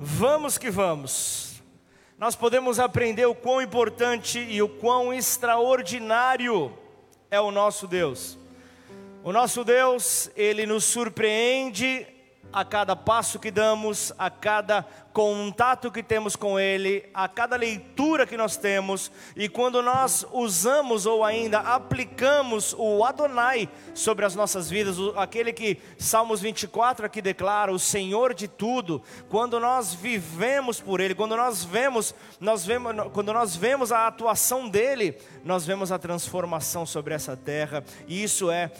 Vamos que vamos. Nós podemos aprender o quão importante e o quão extraordinário é o nosso Deus. O nosso Deus, ele nos surpreende a cada passo que damos, a cada contato que temos com Ele, a cada leitura que nós temos, e quando nós usamos ou ainda aplicamos o Adonai sobre as nossas vidas, aquele que Salmos 24 aqui declara, o Senhor de tudo, quando nós vivemos por Ele, quando nós vemos, nós vemos, quando nós vemos a atuação dele, nós vemos a transformação sobre essa terra, e isso é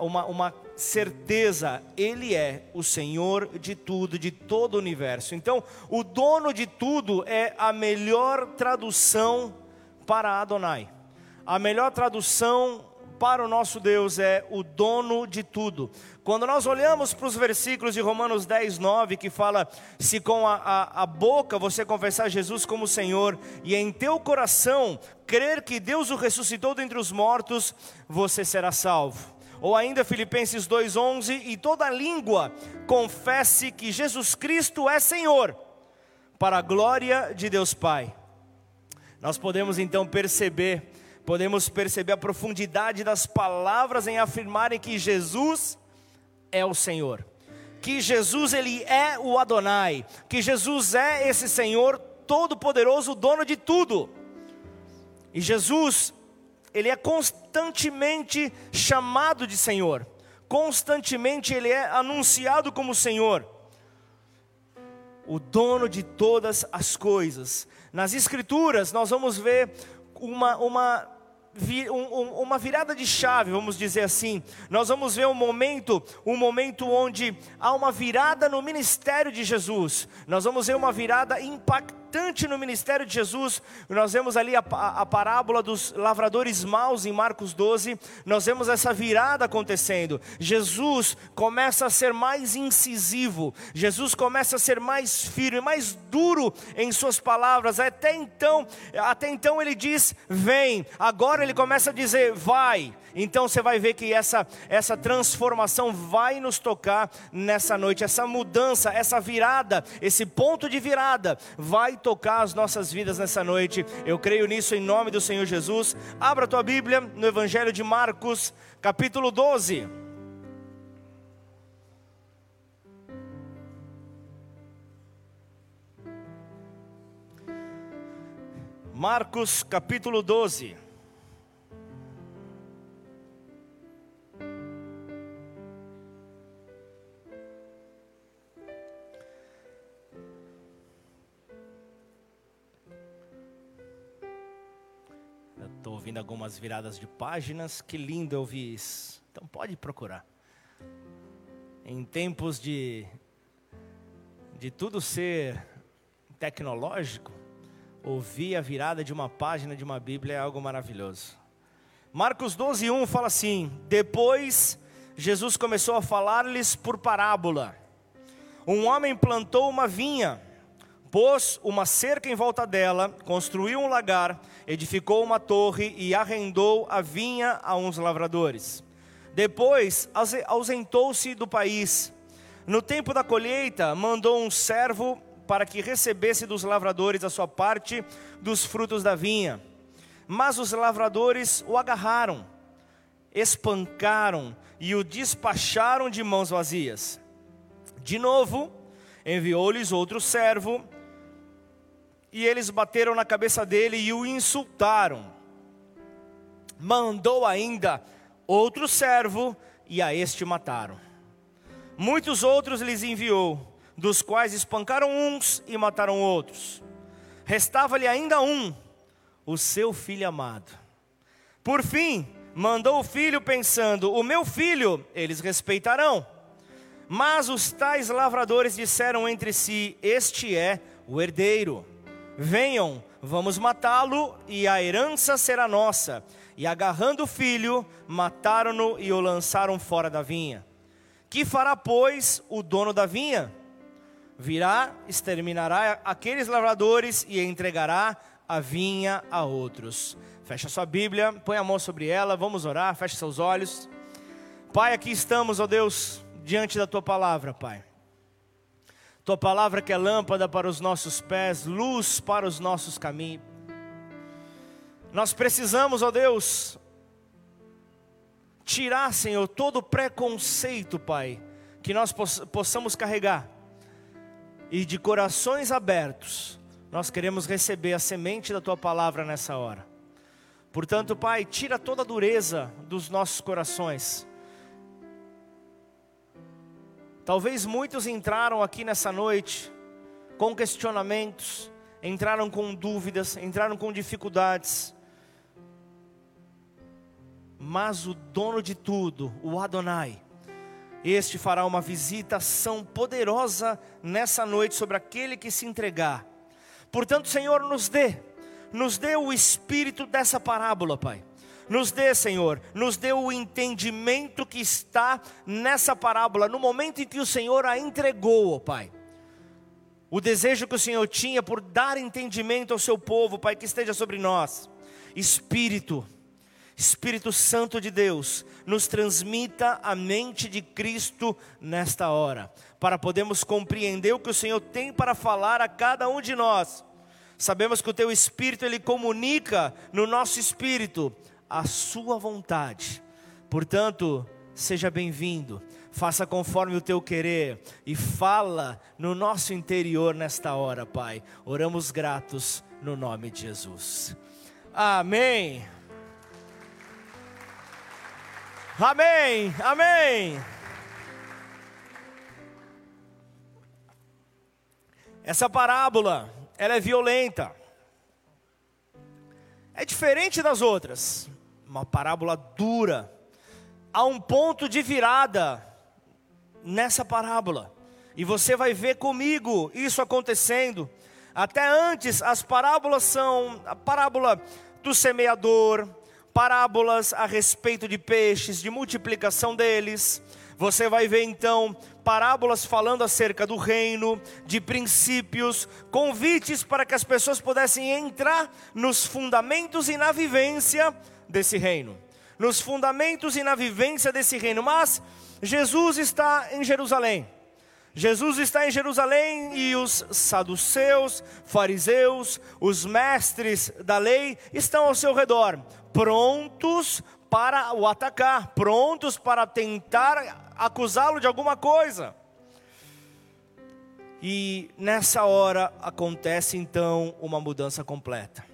uma, uma certeza, Ele é o Senhor de tudo, de todo o universo. Então, o dono de tudo é a melhor tradução para Adonai. A melhor tradução para o nosso Deus é o dono de tudo. Quando nós olhamos para os versículos de Romanos 10, 9, que fala: Se com a, a, a, boca você confessar Jesus como Senhor, e em teu coração crer que Deus o ressuscitou dentre os mortos, você será salvo. Ou ainda Filipenses 2:11, e toda língua confesse que Jesus Cristo é Senhor, para a glória de Deus Pai. Nós podemos então perceber, podemos perceber a profundidade das palavras em afirmarem que Jesus é o Senhor. Que Jesus ele é o Adonai, que Jesus é esse Senhor todo poderoso, dono de tudo. E Jesus ele é constantemente chamado de Senhor, constantemente ele é anunciado como Senhor, o dono de todas as coisas. Nas Escrituras, nós vamos ver uma, uma uma virada de chave, vamos dizer assim. Nós vamos ver um momento, um momento onde há uma virada no ministério de Jesus. Nós vamos ver uma virada impactante importante no ministério de Jesus, nós vemos ali a, a, a, parábola dos lavradores maus em Marcos 12, nós vemos essa virada acontecendo. Jesus começa a ser mais incisivo, Jesus começa a ser mais firme, mais duro em suas palavras. Até então, até então ele diz: "Vem". Agora ele começa a dizer: "Vai". Então você vai ver que essa, essa transformação vai nos tocar nessa noite, essa mudança, essa virada, esse ponto de virada vai tocar as nossas vidas nessa noite. Eu creio nisso em nome do Senhor Jesus. Abra a tua Bíblia no Evangelho de Marcos, capítulo 12. Marcos capítulo 12. Estou ouvindo algumas viradas de páginas, que lindo ouvir isso. Então pode procurar. Em tempos de, de tudo ser tecnológico, ouvir a virada de uma página de uma Bíblia é algo maravilhoso. Marcos 12, 1 fala assim: Depois Jesus começou a falar-lhes por parábola. Um homem plantou uma vinha pôs uma cerca em volta dela, construiu um lagar, edificou uma torre e arrendou a vinha a uns lavradores. Depois ausentou-se do país. No tempo da colheita, mandou um servo para que recebesse dos lavradores a sua parte dos frutos da vinha. Mas os lavradores o agarraram, espancaram e o despacharam de mãos vazias. De novo, enviou-lhes outro servo e eles bateram na cabeça dele e o insultaram. Mandou ainda outro servo e a este mataram. Muitos outros lhes enviou, dos quais espancaram uns e mataram outros. Restava-lhe ainda um, o seu filho amado. Por fim, mandou o filho pensando: O meu filho eles respeitarão. Mas os tais lavradores disseram entre si: Este é o herdeiro. Venham, vamos matá-lo e a herança será nossa. E agarrando o filho, mataram-no e o lançaram fora da vinha. Que fará, pois, o dono da vinha? Virá, exterminará aqueles lavradores e entregará a vinha a outros. Fecha sua Bíblia, põe a mão sobre ela, vamos orar, feche seus olhos. Pai, aqui estamos, ó Deus, diante da tua palavra, Pai. Tua palavra que é lâmpada para os nossos pés, luz para os nossos caminhos. Nós precisamos, ó Deus, tirar, Senhor, todo preconceito, Pai, que nós possamos carregar. E de corações abertos, nós queremos receber a semente da tua palavra nessa hora. Portanto, Pai, tira toda a dureza dos nossos corações. Talvez muitos entraram aqui nessa noite com questionamentos, entraram com dúvidas, entraram com dificuldades mas o dono de tudo, o Adonai, este fará uma visitação poderosa nessa noite sobre aquele que se entregar. Portanto, Senhor, nos dê, nos dê o espírito dessa parábola, Pai. Nos dê, Senhor, nos dê o entendimento que está nessa parábola, no momento em que o Senhor a entregou, ó Pai. O desejo que o Senhor tinha por dar entendimento ao seu povo, Pai, que esteja sobre nós. Espírito, Espírito Santo de Deus, nos transmita a mente de Cristo nesta hora, para podermos compreender o que o Senhor tem para falar a cada um de nós. Sabemos que o teu espírito ele comunica no nosso espírito a sua vontade. Portanto, seja bem-vindo. Faça conforme o teu querer e fala no nosso interior nesta hora, Pai. Oramos gratos no nome de Jesus. Amém. Amém, amém. Essa parábola, ela é violenta. É diferente das outras. Uma parábola dura. Há um ponto de virada nessa parábola. E você vai ver comigo isso acontecendo. Até antes, as parábolas são a parábola do semeador, parábolas a respeito de peixes, de multiplicação deles. Você vai ver então parábolas falando acerca do reino, de princípios, convites para que as pessoas pudessem entrar nos fundamentos e na vivência desse reino. Nos fundamentos e na vivência desse reino. Mas Jesus está em Jerusalém. Jesus está em Jerusalém e os saduceus, fariseus, os mestres da lei estão ao seu redor, prontos para o atacar, prontos para tentar acusá-lo de alguma coisa. E nessa hora acontece então uma mudança completa.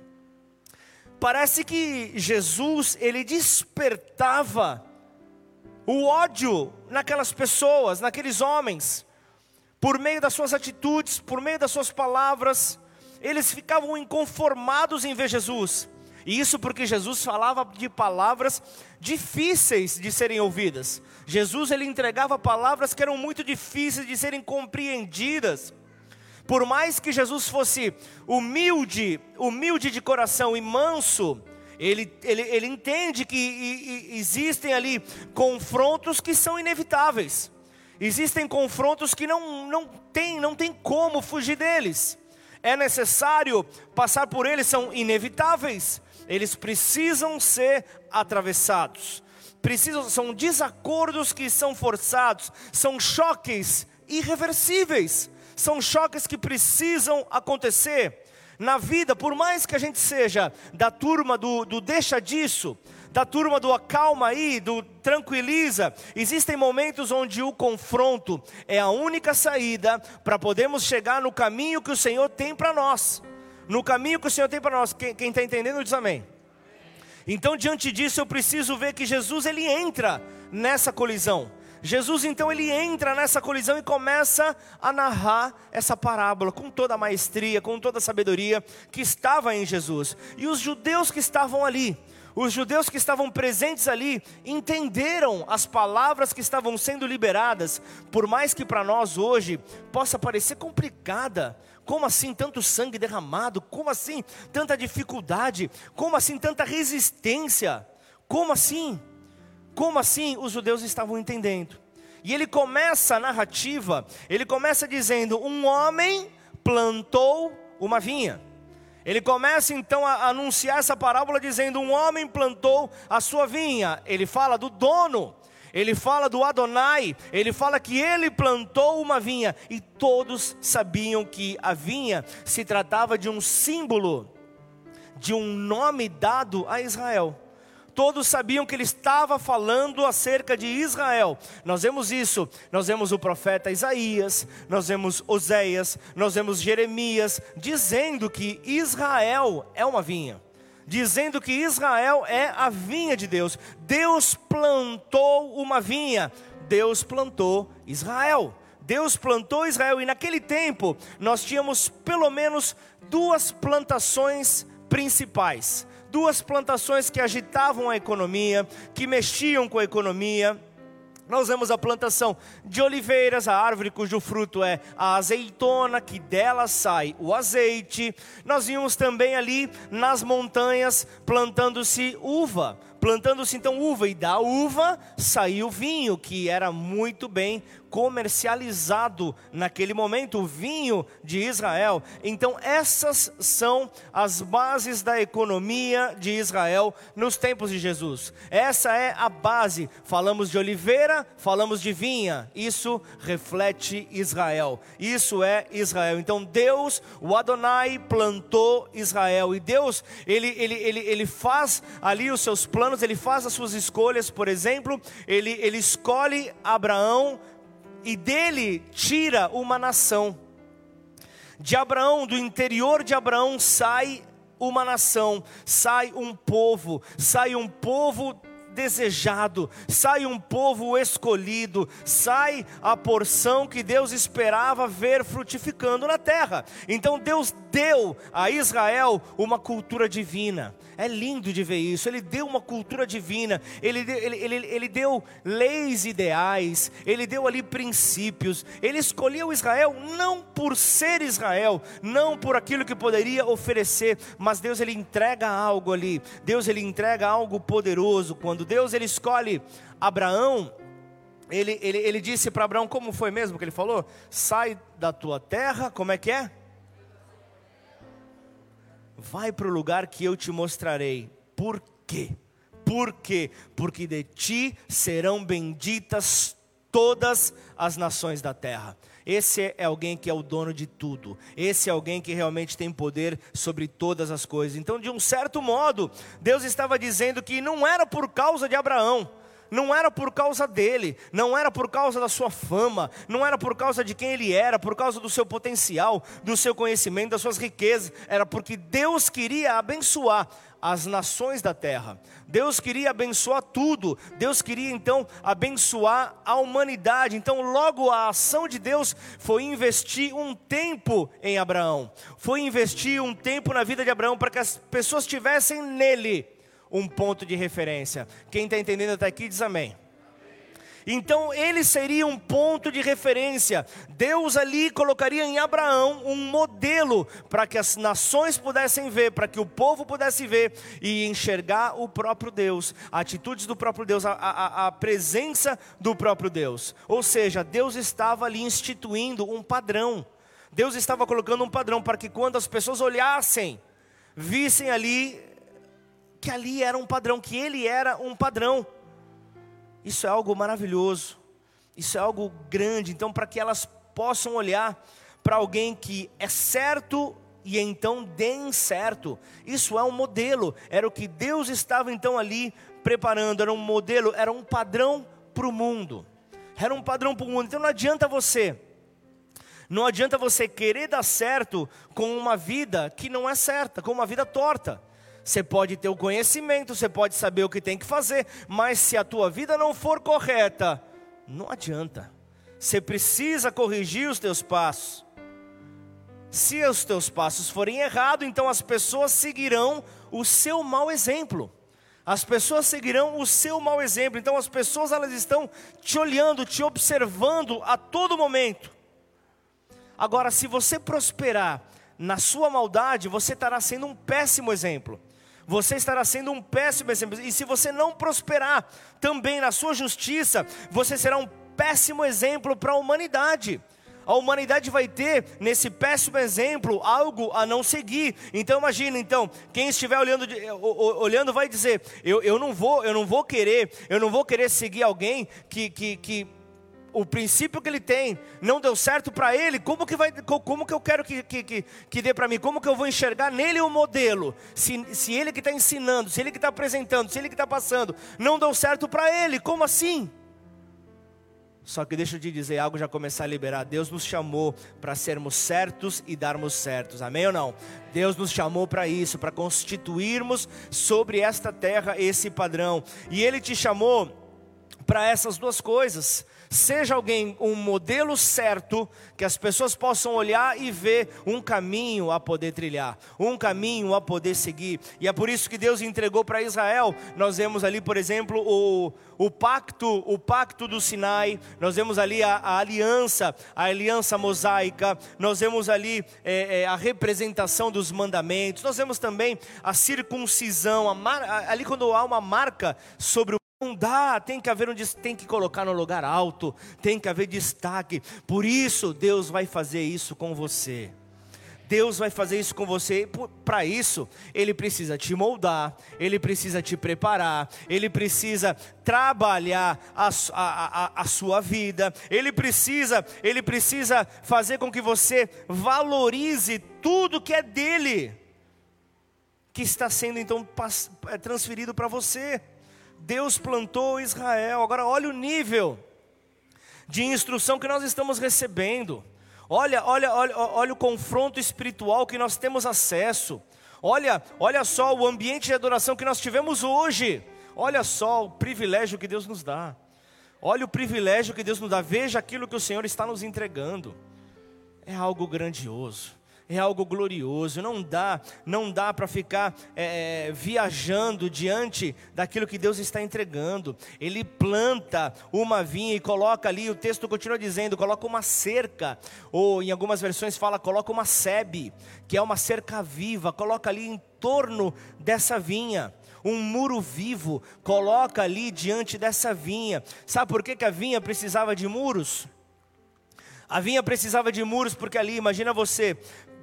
Parece que Jesus, ele despertava o ódio naquelas pessoas, naqueles homens por meio das suas atitudes, por meio das suas palavras, eles ficavam inconformados em ver Jesus. E isso porque Jesus falava de palavras difíceis de serem ouvidas. Jesus ele entregava palavras que eram muito difíceis de serem compreendidas. Por mais que Jesus fosse humilde, humilde de coração e manso, ele, ele, ele entende que e, e, existem ali confrontos que são inevitáveis. Existem confrontos que não, não, tem, não tem como fugir deles. É necessário passar por eles, são inevitáveis. Eles precisam ser atravessados. Precisam, são desacordos que são forçados, são choques irreversíveis, são choques que precisam acontecer na vida, por mais que a gente seja da turma do, do deixa disso, da turma do acalma aí, do tranquiliza. Existem momentos onde o confronto é a única saída para podermos chegar no caminho que o Senhor tem para nós. No caminho que o Senhor tem para nós. Quem está entendendo diz amém. Então, diante disso, eu preciso ver que Jesus ele entra nessa colisão. Jesus então ele entra nessa colisão e começa a narrar essa parábola com toda a maestria, com toda a sabedoria que estava em Jesus. E os judeus que estavam ali, os judeus que estavam presentes ali entenderam as palavras que estavam sendo liberadas, por mais que para nós hoje possa parecer complicada. Como assim tanto sangue derramado? Como assim tanta dificuldade? Como assim tanta resistência? Como assim? Como assim os judeus estavam entendendo? E ele começa a narrativa, ele começa dizendo: Um homem plantou uma vinha. Ele começa então a anunciar essa parábola dizendo: Um homem plantou a sua vinha. Ele fala do dono. ele fala do Adonai, ele fala que ele plantou uma vinha e todos sabiam que a vinha se tratava de um símbolo, de um nome dado a Israel. Todos sabiam que ele estava falando acerca de Israel. Nós vemos isso, nós vemos o profeta Isaías, nós vemos Oséias, nós vemos Jeremias dizendo que Israel é uma vinha dizendo que Israel é a vinha de Deus. Deus plantou uma vinha, Deus plantou Israel. Deus plantou Israel e naquele tempo nós tínhamos pelo menos duas plantações principais, duas plantações que agitavam a economia, que mexiam com a economia nós vemos a plantação de oliveiras, a árvore cujo fruto é a azeitona, que dela sai o azeite. Nós vimos também ali nas montanhas plantando-se uva plantando-se então uva, e da uva saiu vinho, que era muito bem comercializado naquele momento, o vinho de Israel. Então, essas são as bases da economia de Israel nos tempos de Jesus. Essa é a base. Falamos de oliveira, falamos de vinha. Isso reflete Israel. Isso é Israel. Então, Deus, o Adonai, plantou Israel. E Deus, ele, ele, ele, ele faz ali os seus planos, ele faz as suas escolhas. Por exemplo, ele, ele escolhe Abraão e dele tira uma nação. De Abraão, do interior de Abraão, sai uma nação, sai um povo, sai um povo desejado, sai um povo escolhido, sai a porção que Deus esperava ver frutificando na terra. Então Deus deu a Israel uma cultura divina. É lindo de ver isso. Ele deu uma cultura divina, ele, ele, ele, ele deu leis ideais, ele deu ali princípios. Ele escolheu Israel não por ser Israel, não por aquilo que poderia oferecer, mas Deus ele entrega algo ali. Deus ele entrega algo poderoso. Quando Deus ele escolhe Abraão, ele, ele, ele disse para Abraão, como foi mesmo que ele falou? Sai da tua terra, como é que é? Vai para o lugar que eu te mostrarei. Por quê? Por quê? Porque de ti serão benditas todas as nações da terra. Esse é alguém que é o dono de tudo. Esse é alguém que realmente tem poder sobre todas as coisas. Então, de um certo modo, Deus estava dizendo que não era por causa de Abraão, não era por causa dele, não era por causa da sua fama, não era por causa de quem ele era, por causa do seu potencial, do seu conhecimento, das suas riquezas, era porque Deus queria abençoar as nações da terra. Deus queria abençoar tudo. Deus queria então abençoar a humanidade. Então, logo a ação de Deus foi investir um tempo em Abraão. Foi investir um tempo na vida de Abraão para que as pessoas tivessem nele um ponto de referência. Quem está entendendo até aqui diz amém. Então ele seria um ponto de referência. Deus ali colocaria em Abraão um modelo para que as nações pudessem ver, para que o povo pudesse ver e enxergar o próprio Deus, atitudes do próprio Deus, a, a, a presença do próprio Deus. Ou seja, Deus estava ali instituindo um padrão. Deus estava colocando um padrão para que quando as pessoas olhassem, vissem ali que ali era um padrão, que ele era um padrão. Isso é algo maravilhoso, isso é algo grande. Então, para que elas possam olhar para alguém que é certo e então deem certo, isso é um modelo, era o que Deus estava então ali preparando, era um modelo, era um padrão para o mundo, era um padrão para o mundo. Então, não adianta você. Não adianta você querer dar certo com uma vida que não é certa, com uma vida torta. Você pode ter o conhecimento, você pode saber o que tem que fazer, mas se a tua vida não for correta, não adianta. Você precisa corrigir os teus passos. Se os teus passos forem errados, então as pessoas seguirão o seu mau exemplo. As pessoas seguirão o seu mau exemplo. Então as pessoas elas estão te olhando, te observando a todo momento. Agora, se você prosperar na sua maldade, você estará sendo um péssimo exemplo você estará sendo um péssimo exemplo. E se você não prosperar também na sua justiça, você será um péssimo exemplo para a humanidade. A humanidade vai ter nesse péssimo exemplo algo a não seguir. Então imagina, então, quem estiver olhando, olhando vai dizer: eu, eu não vou, eu não vou querer, eu não vou querer seguir alguém que, que, que o princípio que ele tem não deu certo para ele, como que, vai, como que eu quero que, que, que, que dê para mim? Como que eu vou enxergar nele o modelo? Se, se ele que está ensinando, se ele que está apresentando, se ele que está passando, não deu certo para ele, como assim? Só que deixa eu te dizer algo já começar a liberar. Deus nos chamou para sermos certos e darmos certos. Amém ou não? Deus nos chamou para isso, para constituirmos sobre esta terra esse padrão. E ele te chamou para essas duas coisas. Seja alguém um modelo certo, que as pessoas possam olhar e ver um caminho a poder trilhar, um caminho a poder seguir. E é por isso que Deus entregou para Israel. Nós vemos ali, por exemplo, o, o pacto, o pacto do Sinai. Nós vemos ali a, a aliança, a aliança mosaica. Nós vemos ali é, é, a representação dos mandamentos. Nós vemos também a circuncisão, a mar, ali quando há uma marca sobre o não dá, tem que haver um tem que colocar no lugar alto, tem que haver destaque. Por isso Deus vai fazer isso com você. Deus vai fazer isso com você. Para isso, Ele precisa te moldar, Ele precisa te preparar, Ele precisa trabalhar a, a, a, a, sua vida, Ele precisa, Ele precisa fazer com que você valorize tudo que é dele, que está sendo então é, transferido para você. Deus plantou Israel. Agora, olha o nível de instrução que nós estamos recebendo. Olha, olha, olha, olha o confronto espiritual que nós temos acesso. Olha, olha só o ambiente de adoração que nós tivemos hoje. Olha só o privilégio que Deus nos dá. Olha o privilégio que Deus nos dá. Veja aquilo que o Senhor está nos entregando. É algo grandioso é algo glorioso. Não dá, não dá para ficar é, é, viajando diante daquilo que Deus está entregando. Ele planta uma vinha e coloca ali, o texto continua dizendo, coloca uma cerca, ou em algumas versões fala, coloca uma sebe, que é uma cerca viva, coloca ali em torno dessa vinha um muro vivo, coloca ali diante dessa vinha. Sabe por que, que a vinha precisava de muros? A vinha precisava de muros porque ali, imagina você,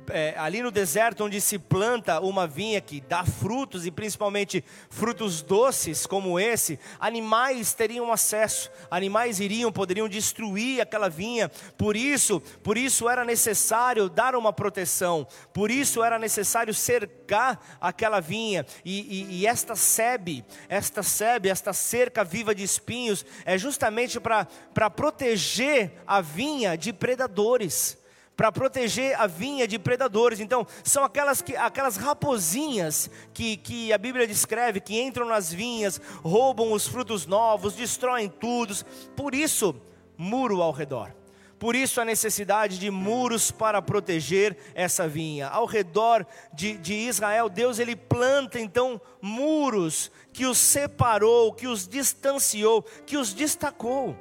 é, ali no deserto onde se planta uma vinha que dá frutos e principalmente frutos doces como esse, animais teriam acesso, animais iriam, poderiam destruir aquela vinha. Por isso, por isso era necessário dar uma proteção. Por isso era necessário cercar aquela vinha. E, e, e esta sebe, esta sebe, esta cerca viva de espinhos é justamente para proteger a vinha de predadores para proteger a vinha de predadores. Então, são aquelas, que, aquelas raposinhas que, que a Bíblia descreve, que entram nas vinhas, roubam os frutos novos, destroem tudo. Por isso, muro ao redor. Por isso a necessidade de muros para proteger essa vinha. Ao redor de, de Israel, Deus ele planta então muros que os separou, que os distanciou, que os destacou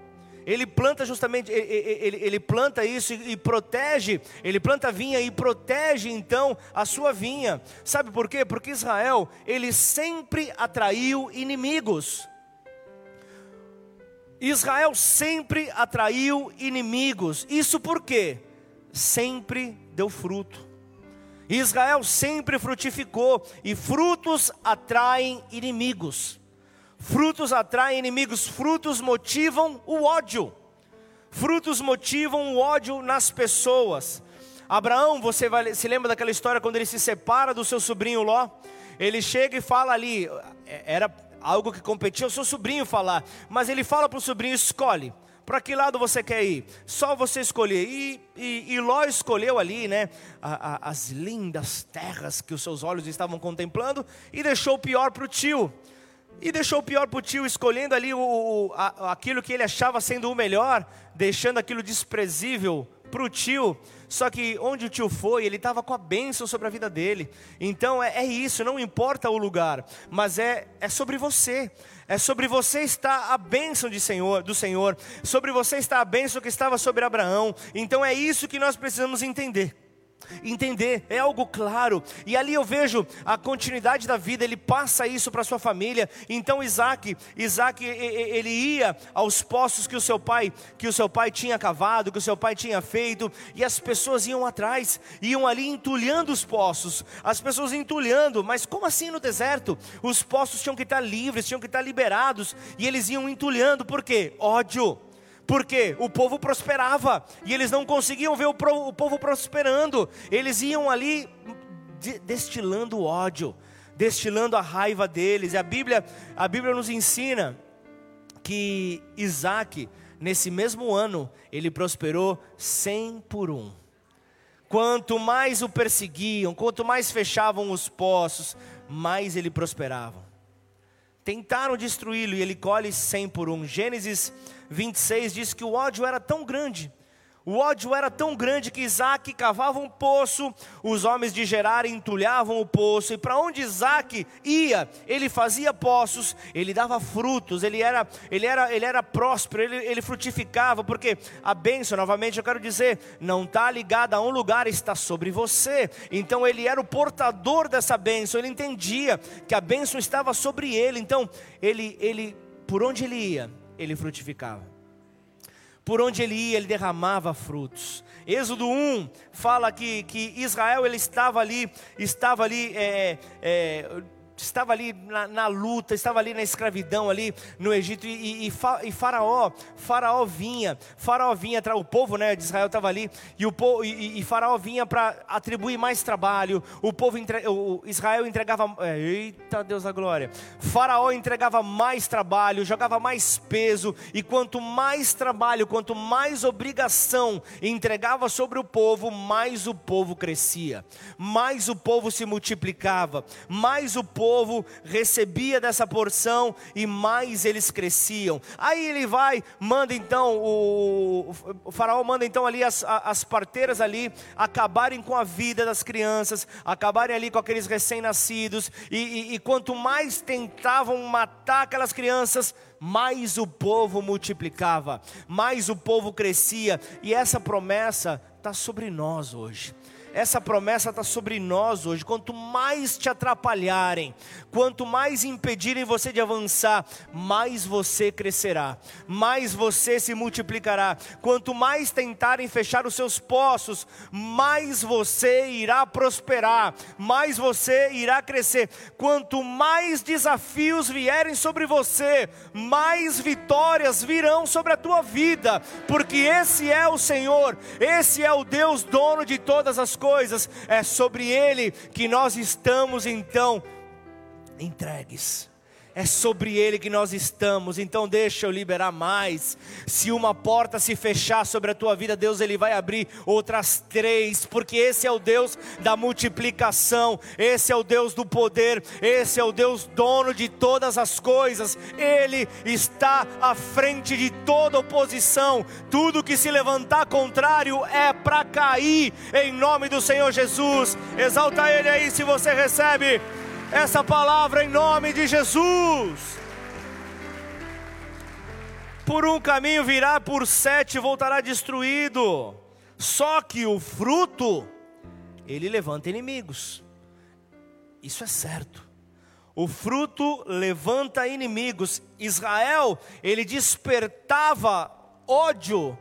ele planta justamente, ele, ele, ele, planta isso e, e protege, ele planta vinha e protege então a sua vinha. Sabe por quê? Porque Israel, ele sempre atraiu inimigos. Israel sempre atraiu inimigos. Isso por quê? Sempre deu fruto. Israel sempre frutificou e frutos atraem inimigos. Frutos atraem inimigos, frutos motivam o ódio. Frutos motivam o ódio nas pessoas. Abraão, você vai, se lembra daquela história quando ele se separa do seu sobrinho Ló? Ele chega e fala ali, é, era algo que competia o seu sobrinho falar, mas ele fala para o sobrinho: escolhe, para que lado você quer ir? Só você escolher. E, e, e Ló escolheu ali, né, a, a, as lindas terras que os seus olhos estavam contemplando e deixou o pior para o tio. E deixou o pior para o tio, escolhendo ali o, o, a, aquilo que ele achava sendo o melhor, deixando aquilo desprezível para o tio. Só que onde o tio foi, ele estava com a bênção sobre a vida dele. Então é, é, isso, não importa o lugar, mas é, é sobre você. É sobre você está a bênção de Senhor, do Senhor. Sobre você está a bênção que estava sobre Abraão. Então é isso que nós precisamos entender. Entender, é algo claro. E ali eu vejo a continuidade da vida, ele passa isso para sua família. Então Isaac, Isaac ele ia aos poços que o seu pai, que o seu pai tinha cavado, que o seu pai tinha feito, e as pessoas iam atrás, iam ali entulhando os poços. As pessoas entulhando, mas como assim no deserto? Os poços tinham que estar livres, tinham que estar liberados, e eles iam entulhando, por quê? Ódio porque o povo prosperava e eles não conseguiam ver o, povo prosperando, eles iam ali destilando ódio, destilando a raiva deles. E a Bíblia, a Bíblia nos ensina que Isaac, nesse mesmo ano, ele prosperou cem por um. Quanto mais o perseguiam, quanto mais fechavam os poços, mais ele prosperava. Tentaram destruí-lo e ele colhe cem por um. Gênesis 26 diz que o ódio era tão grande o ódio era tão grande que Isaac cavava um poço, os homens de Gerar entulhavam o poço, e para onde Isaac ia, ele fazia poços, ele dava frutos, ele era, ele era, ele era próspero, ele, ele frutificava, porque a bênção, novamente eu quero dizer, não está ligada a um lugar, está sobre você. Então ele era o portador dessa bênção, ele entendia que a bênção estava sobre ele, então ele, ele por onde ele ia, ele frutificava por onde ele ia, ele derramava frutos. Êxodo 1 fala que, que Israel ele estava ali, estava ali é, é, estava ali na, na, luta, estava ali na escravidão ali no Egito e, e, e Faraó, Faraó vinha, Faraó vinha, o povo né, de Israel estava ali e, o, e, e Faraó vinha para atribuir mais trabalho, o povo, entre, o Israel entregava, é, eita Deus da glória, Faraó entregava mais trabalho, jogava mais peso e quanto mais trabalho, quanto mais obrigação entregava sobre o povo, mais o povo crescia, mais o povo se multiplicava, mais o povo povo recebia dessa porção e mais eles cresciam. Aí ele vai, manda então, o, o faraó manda então ali as, as parteiras ali acabarem com a vida das crianças, acabarem ali com aqueles recém-nascidos, e, e, e quanto mais tentavam matar aquelas crianças, mais o povo multiplicava, mais o povo crescia, e essa promessa está sobre nós hoje essa promessa está sobre nós hoje. Quanto mais te atrapalharem, quanto mais impedirem você de avançar, mais você crescerá, mais você se multiplicará. Quanto mais tentarem fechar os seus poços, mais você irá prosperar, mais você irá crescer. Quanto mais desafios vierem sobre você, mais vitórias virão sobre a tua vida, porque esse é o Senhor, esse é o Deus dono de todas as coisas coisas, é sobre Ele que nós estamos então entregues é sobre Ele que nós estamos, então deixa eu liberar mais. Se uma porta se fechar sobre a tua vida, Deus ele vai abrir outras três, porque esse é o Deus da multiplicação, esse é o Deus do poder, esse é o Deus dono de todas as coisas, Ele está à frente de toda oposição, tudo que se levantar contrário é para cair, em nome do Senhor Jesus. Exalta Ele aí se você recebe essa palavra em nome de Jesus. Por um caminho virá, por sete voltará destruído. Só que o fruto, ele levanta inimigos. Isso é certo. O fruto levanta inimigos. Israel, ele despertava ódio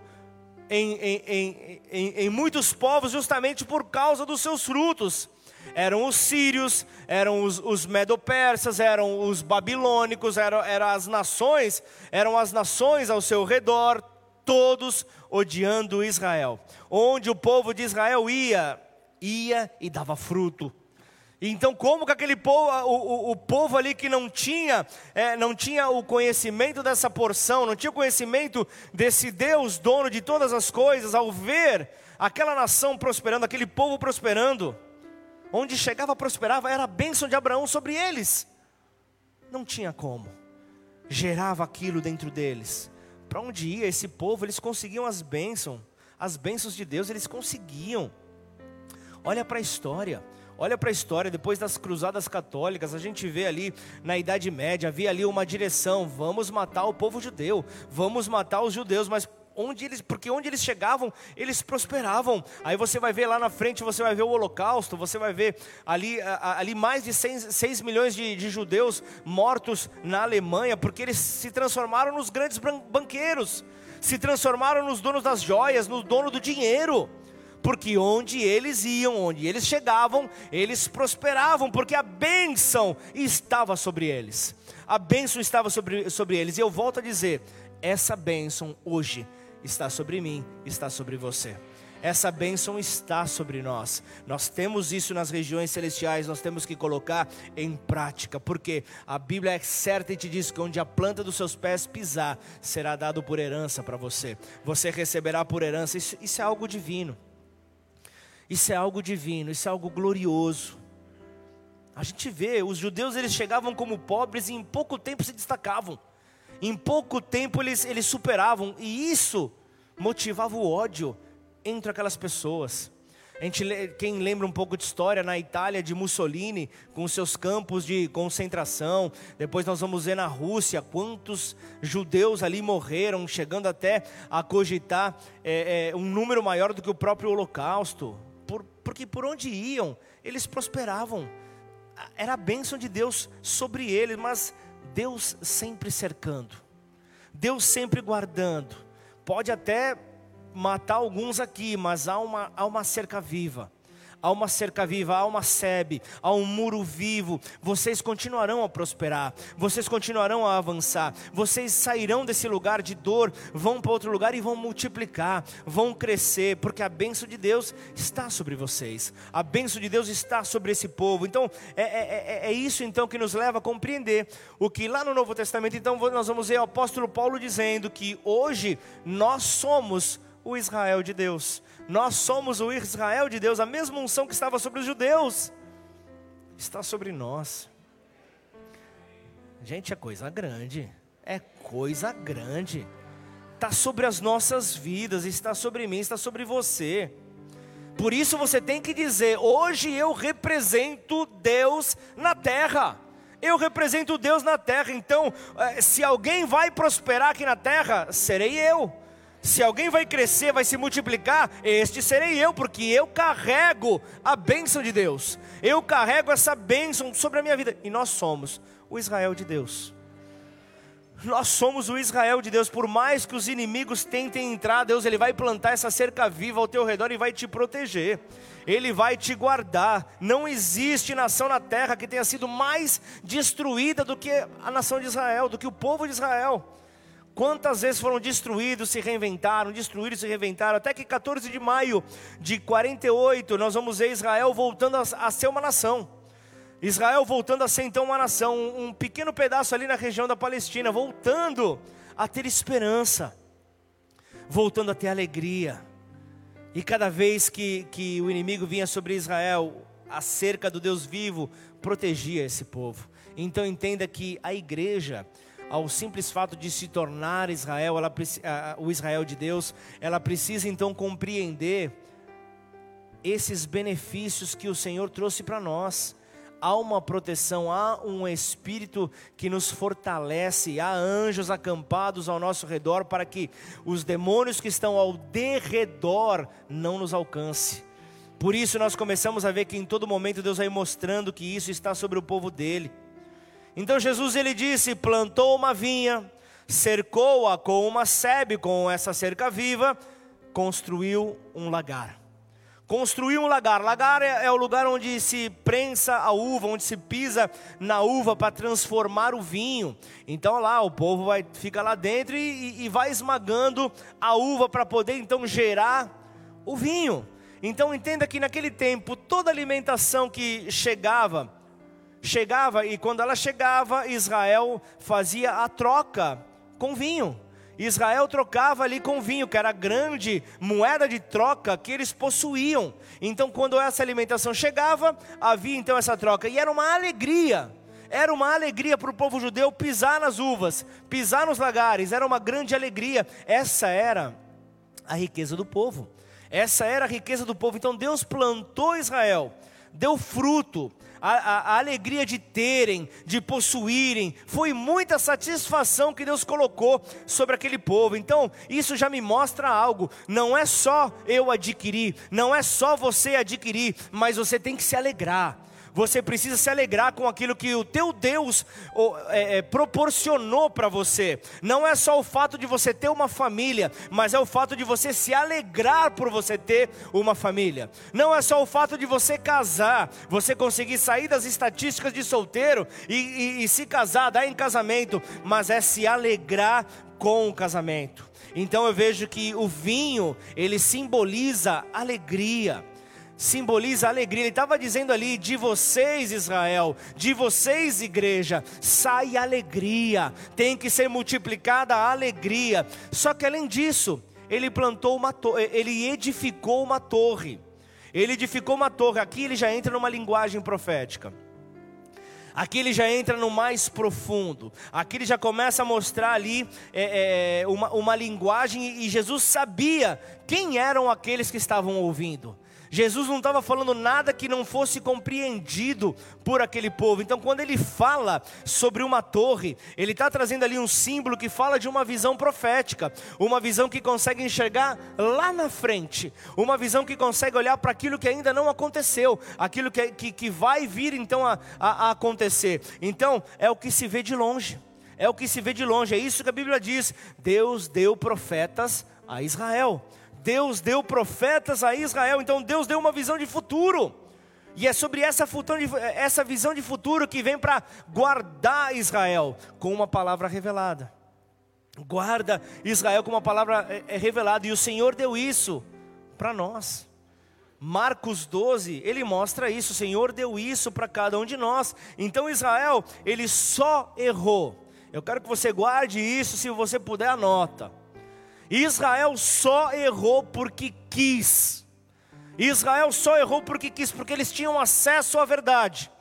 em, em, em, em, muitos povos justamente por causa dos seus frutos eram os sírios, eram os, os medo-persas, eram os babilônicos, eram, eram as nações, eram as nações ao seu redor, todos odiando Israel. Onde o povo de Israel ia, ia e dava fruto. Então, como que aquele povo, o, o, o povo ali que não tinha, é, não tinha o conhecimento dessa porção, não tinha o conhecimento desse Deus, dono de todas as coisas, ao ver aquela nação prosperando, aquele povo prosperando, onde chegava prosperava, era a bênção de Abraão sobre eles. Não tinha como, gerava aquilo dentro deles. Para onde ia esse povo, eles conseguiam as bênçãos, as bênçãos de Deus, eles conseguiam. Olha para a história, olha para a história, depois das cruzadas católicas, a gente vê ali na Idade Média, havia ali uma direção: vamos matar o povo judeu, vamos matar os judeus, mas onde eles, porque onde eles chegavam, eles prosperavam. Aí você vai ver lá na frente, você vai ver o Holocausto, você vai ver ali, ali mais de 6, milhões de, de judeus mortos na Alemanha, porque eles se transformaram nos grandes banqueiros, se transformaram nos donos das joias, no dono do dinheiro porque onde eles iam, onde eles chegavam, eles prosperavam, porque a bênção estava sobre eles. A bênção estava sobre, sobre eles. E eu volto a dizer: essa bênção hoje está sobre mim, está sobre você. Essa bênção está sobre nós. Nós temos isso nas regiões celestiais, nós temos que colocar em prática, porque a Bíblia é certa e te diz que onde a planta dos seus pés pisar, será dado por herança para você. Você receberá por herança. Isso, isso é algo divino. Isso é algo divino, isso é algo glorioso. A gente vê, os judeus eles chegavam como pobres e em pouco tempo se destacavam. Em pouco tempo eles, eles superavam, e isso motivava o ódio entre aquelas pessoas. A gente, quem lembra um pouco de história na Itália de Mussolini, com seus campos de concentração, depois nós vamos ver na Rússia quantos judeus ali morreram, chegando até a cogitar é, é, um número maior do que o próprio Holocausto, por, porque por onde iam, eles prosperavam, era a bênção de Deus sobre eles, mas Deus sempre cercando, Deus sempre guardando. Pode até matar alguns aqui, mas há uma, há uma cerca viva há uma cerca viva, há uma sebe, há um muro vivo. Vocês continuarão a prosperar, vocês continuarão a avançar, vocês sairão desse lugar de dor, vão para outro lugar e vão multiplicar, vão crescer, porque a bênção de Deus está sobre vocês, a bênção de Deus está sobre esse povo. Então, é, é, é, é isso então que nos leva a compreender o que lá no Novo Testamento, então nós vamos ver o apóstolo Paulo dizendo que hoje nós somos o Israel de Deus. Nós somos o Israel de Deus, a mesma unção que estava sobre os judeus está sobre nós. Gente, é coisa grande, é coisa grande. Está sobre as nossas vidas, está sobre mim, está sobre você. Por isso você tem que dizer: hoje eu represento Deus na terra. Eu represento Deus na terra. Então, eh, se alguém vai prosperar aqui na terra, serei eu se alguém vai crescer, vai se multiplicar, este serei eu, porque eu carrego a bênção de Deus, eu carrego essa bênção sobre a minha vida, e nós somos o Israel de Deus. Nós somos o Israel de Deus, por mais que os inimigos tentem entrar, Deus ele vai plantar essa cerca viva ao teu redor e vai te proteger. Ele vai te guardar. Não existe nação na terra que tenha sido mais destruída do que a nação de Israel, do que o povo de Israel. Quantas vezes foram destruídos, se reinventaram, destruídos, se reinventaram, até que 14 de maio de 48, nós vamos ver Israel voltando a, ser uma nação. Israel voltando a ser então uma nação, um, um pequeno pedaço ali na região da Palestina, voltando a ter esperança, voltando a ter alegria. E cada vez que, que o inimigo vinha sobre Israel, a cerca do Deus vivo protegia esse povo. Então entenda que a igreja, ao simples fato de se tornar Israel, ela, o Israel de Deus, ela precisa então compreender esses benefícios que o Senhor trouxe para nós. Há uma proteção, há um espírito que nos fortalece, há anjos acampados ao nosso redor para que os demônios que estão ao derredor não nos alcance. Por isso nós começamos a ver que em todo momento Deus vai mostrando que isso está sobre o povo dele. Então Jesus ele disse: plantou uma vinha, cercou-a com uma sebe, com essa cerca viva, construiu um lagar. Construiu um lagar. Lagar é, é o lugar onde se prensa a uva, onde se pisa na uva para transformar o vinho. Então lá o povo vai fica lá dentro e, e vai esmagando a uva para poder então gerar o vinho. Então entenda que naquele tempo toda alimentação que chegava chegava e quando ela chegava, Israel fazia a troca com vinho. Israel trocava ali com vinho, que era a grande moeda de troca que eles possuíam. Então, quando essa alimentação chegava, havia então essa troca, e era uma alegria. Era uma alegria para o povo judeu pisar nas uvas, pisar nos lagares, era uma grande alegria. Essa era a riqueza do povo. Essa era a riqueza do povo. Então Deus plantou Israel, deu fruto, a, a, a alegria de terem, de possuírem, foi muita satisfação que Deus colocou sobre aquele povo. Então, isso já me mostra algo. Não é só eu adquirir, não é só você adquirir, mas você tem que se alegrar você precisa se alegrar com aquilo que o teu Deus é, é, proporcionou para você. Não é só o fato de você ter uma família, mas é o fato de você se alegrar por você ter uma família. Não é só o fato de você casar, você conseguir sair das estatísticas de solteiro e, e, e se casar, dar em casamento, mas é se alegrar com o casamento. Então eu vejo que o vinho, ele simboliza alegria simboliza alegria. Ele estava dizendo ali: de vocês, Israel, de vocês, igreja, sai alegria, tem que ser multiplicada a alegria. Só que além disso, ele plantou uma torre, ele edificou uma torre. Ele edificou uma torre. Aqui ele já entra numa linguagem profética. Aqui ele já entra no mais profundo. Aqui ele já começa a mostrar ali é, é, uma, uma linguagem, e Jesus sabia quem eram aqueles que estavam ouvindo. Jesus não estava falando nada que não fosse compreendido por aquele povo. Então, quando ele fala sobre uma torre, ele está trazendo ali um símbolo que fala de uma visão profética, uma visão que consegue enxergar lá na frente, uma visão que consegue olhar para aquilo que ainda não aconteceu, aquilo que, que, que vai vir então a, a, a acontecer. Então, é o que se vê de longe. É o que se vê de longe, é isso que a Bíblia diz. Deus deu profetas a Israel. Deus deu profetas a Israel, então Deus deu uma visão de futuro. E é sobre essa, essa visão de futuro que vem para guardar Israel com uma palavra revelada. Guarda Israel com uma palavra é, é revelada, e o Senhor deu isso para nós. Marcos 12, ele mostra isso, o Senhor deu isso para cada um de nós. Então Israel, ele só errou. Eu quero que você guarde isso, se você puder, anota. Israel só errou porque quis. Israel só errou porque quis, porque eles tinham acesso à verdade.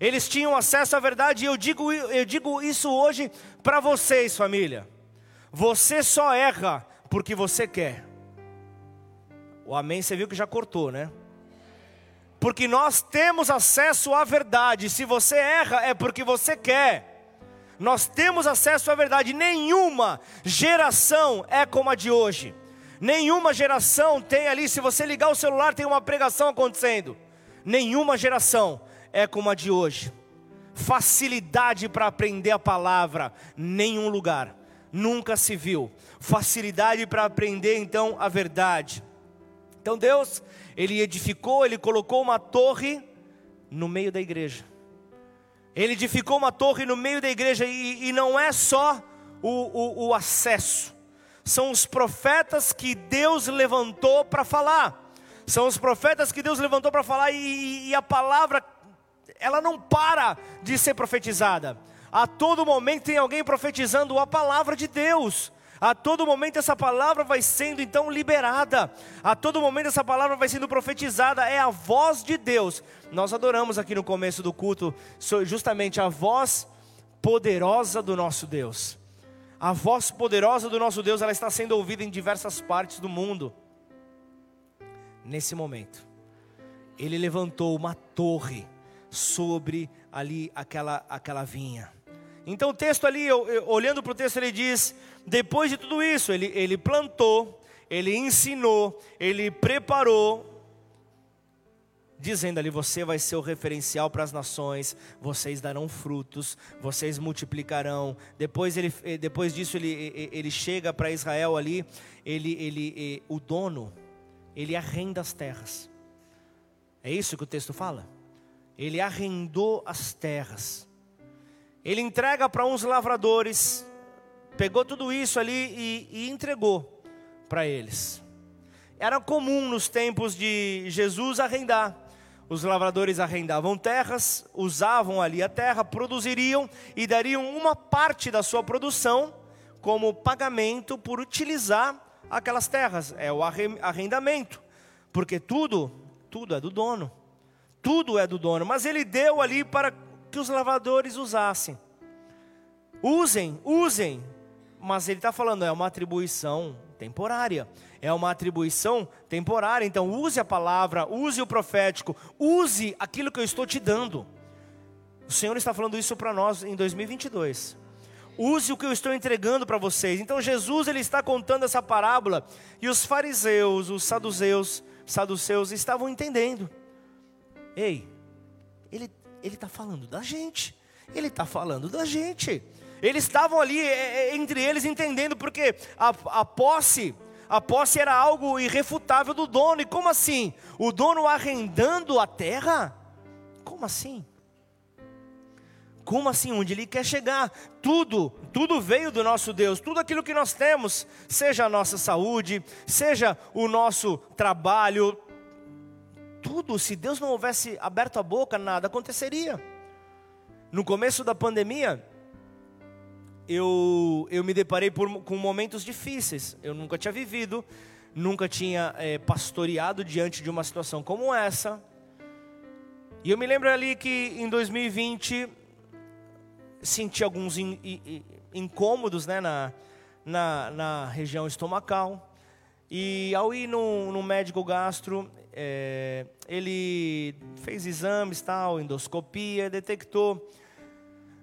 Eles tinham acesso à verdade, e eu digo, eu digo isso hoje para vocês, família. Você só erra porque você quer. O amém você viu que já cortou, né? Porque nós temos acesso à verdade. Se você erra, é porque você quer. Nós temos acesso à verdade. Nenhuma geração é como a de hoje. Nenhuma geração tem ali, se você ligar o celular, tem uma pregação acontecendo. Nenhuma geração é como a de hoje. Facilidade para aprender a palavra, nenhum lugar, nunca se viu. Facilidade para aprender então a verdade. Então Deus, Ele edificou, Ele colocou uma torre no meio da igreja. Ele edificou uma torre no meio da igreja e, e não é só o, o, o acesso, são os profetas que Deus levantou para falar. São os profetas que Deus levantou para falar e, e, a palavra, ela não para de ser profetizada. A todo momento tem alguém profetizando a palavra de Deus. A todo momento essa palavra vai sendo então liberada. A todo momento essa palavra vai sendo profetizada. É a voz de Deus. Nós adoramos aqui no começo do culto justamente a voz poderosa do nosso Deus. A voz poderosa do nosso Deus, ela está sendo ouvida em diversas partes do mundo. Nesse momento, ele levantou uma torre sobre ali aquela aquela vinha. Então o texto ali, eu, eu, olhando para o texto, ele diz: depois de tudo isso, ele, ele plantou, ele ensinou, ele preparou, dizendo ali: você vai ser o referencial para as nações, vocês darão frutos, vocês multiplicarão. Depois, ele, eh, depois disso, ele, ele chega para Israel ali, ele, ele, o dono, ele arrenda as terras. É isso que o texto fala? Ele arrendou as terras. Ele entrega para uns lavradores, pegou tudo isso ali e, e entregou para eles. Era comum nos tempos de Jesus arrendar. Os lavradores arrendavam terras, usavam ali a terra, produziriam e dariam uma parte da sua produção como pagamento por utilizar aquelas terras. É o arrendamento, porque tudo, tudo é do dono. Tudo é do dono, mas ele deu ali para que os lavradores usassem. Usem, usem. Mas ele está falando, é uma atribuição temporária. É uma atribuição temporária. Então, use a palavra, use o profético, use aquilo que eu estou te dando. O Senhor está falando isso para nós em 2022. Use o que eu estou entregando para vocês. Então Jesus ele está contando essa parábola e os fariseus, os saduceus, saduceus estavam entendendo. Ei, ele ele está falando da gente. Ele está falando da gente. Eles estavam ali é, é, entre eles entendendo porque a, a posse a posse era algo irrefutável do dono. E como assim? O dono arrendando a terra? Como assim? Como assim? Onde ele quer chegar? Tudo, tudo veio do nosso Deus. Tudo aquilo que nós temos, seja a nossa saúde, seja o nosso trabalho, tudo, se Deus não houvesse aberto a boca, nada aconteceria. No começo da pandemia, eu, eu me deparei por, com momentos difíceis. Eu nunca tinha vivido, nunca tinha é, pastoreado diante de uma situação como essa. E eu me lembro ali que em 2020 senti alguns in, in, incômodos né, na, na, na, região estomacal. E ao ir no, no médico gastro, é, ele fez exames, tal, endoscopia, detectou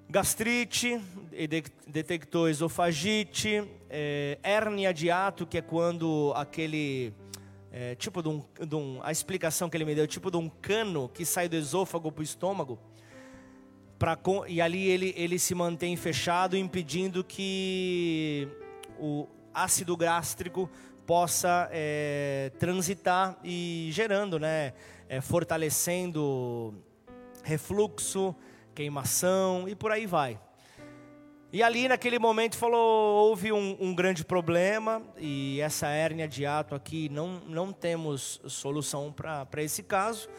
gastrite, detectou esofagite, é, hérnia de ato, que é quando aquele é, tipo de um, de um, a explicação que ele me deu, tipo de um cano que sai do esôfago para o estômago, pra, e ali ele, ele se mantém fechado, impedindo que o ácido gástrico possa é, transitar e gerando, né, é, fortalecendo refluxo, queimação e por aí vai. E ali naquele momento falou, houve um, um, grande problema e essa hérnia de ato aqui não, não temos solução para esse caso.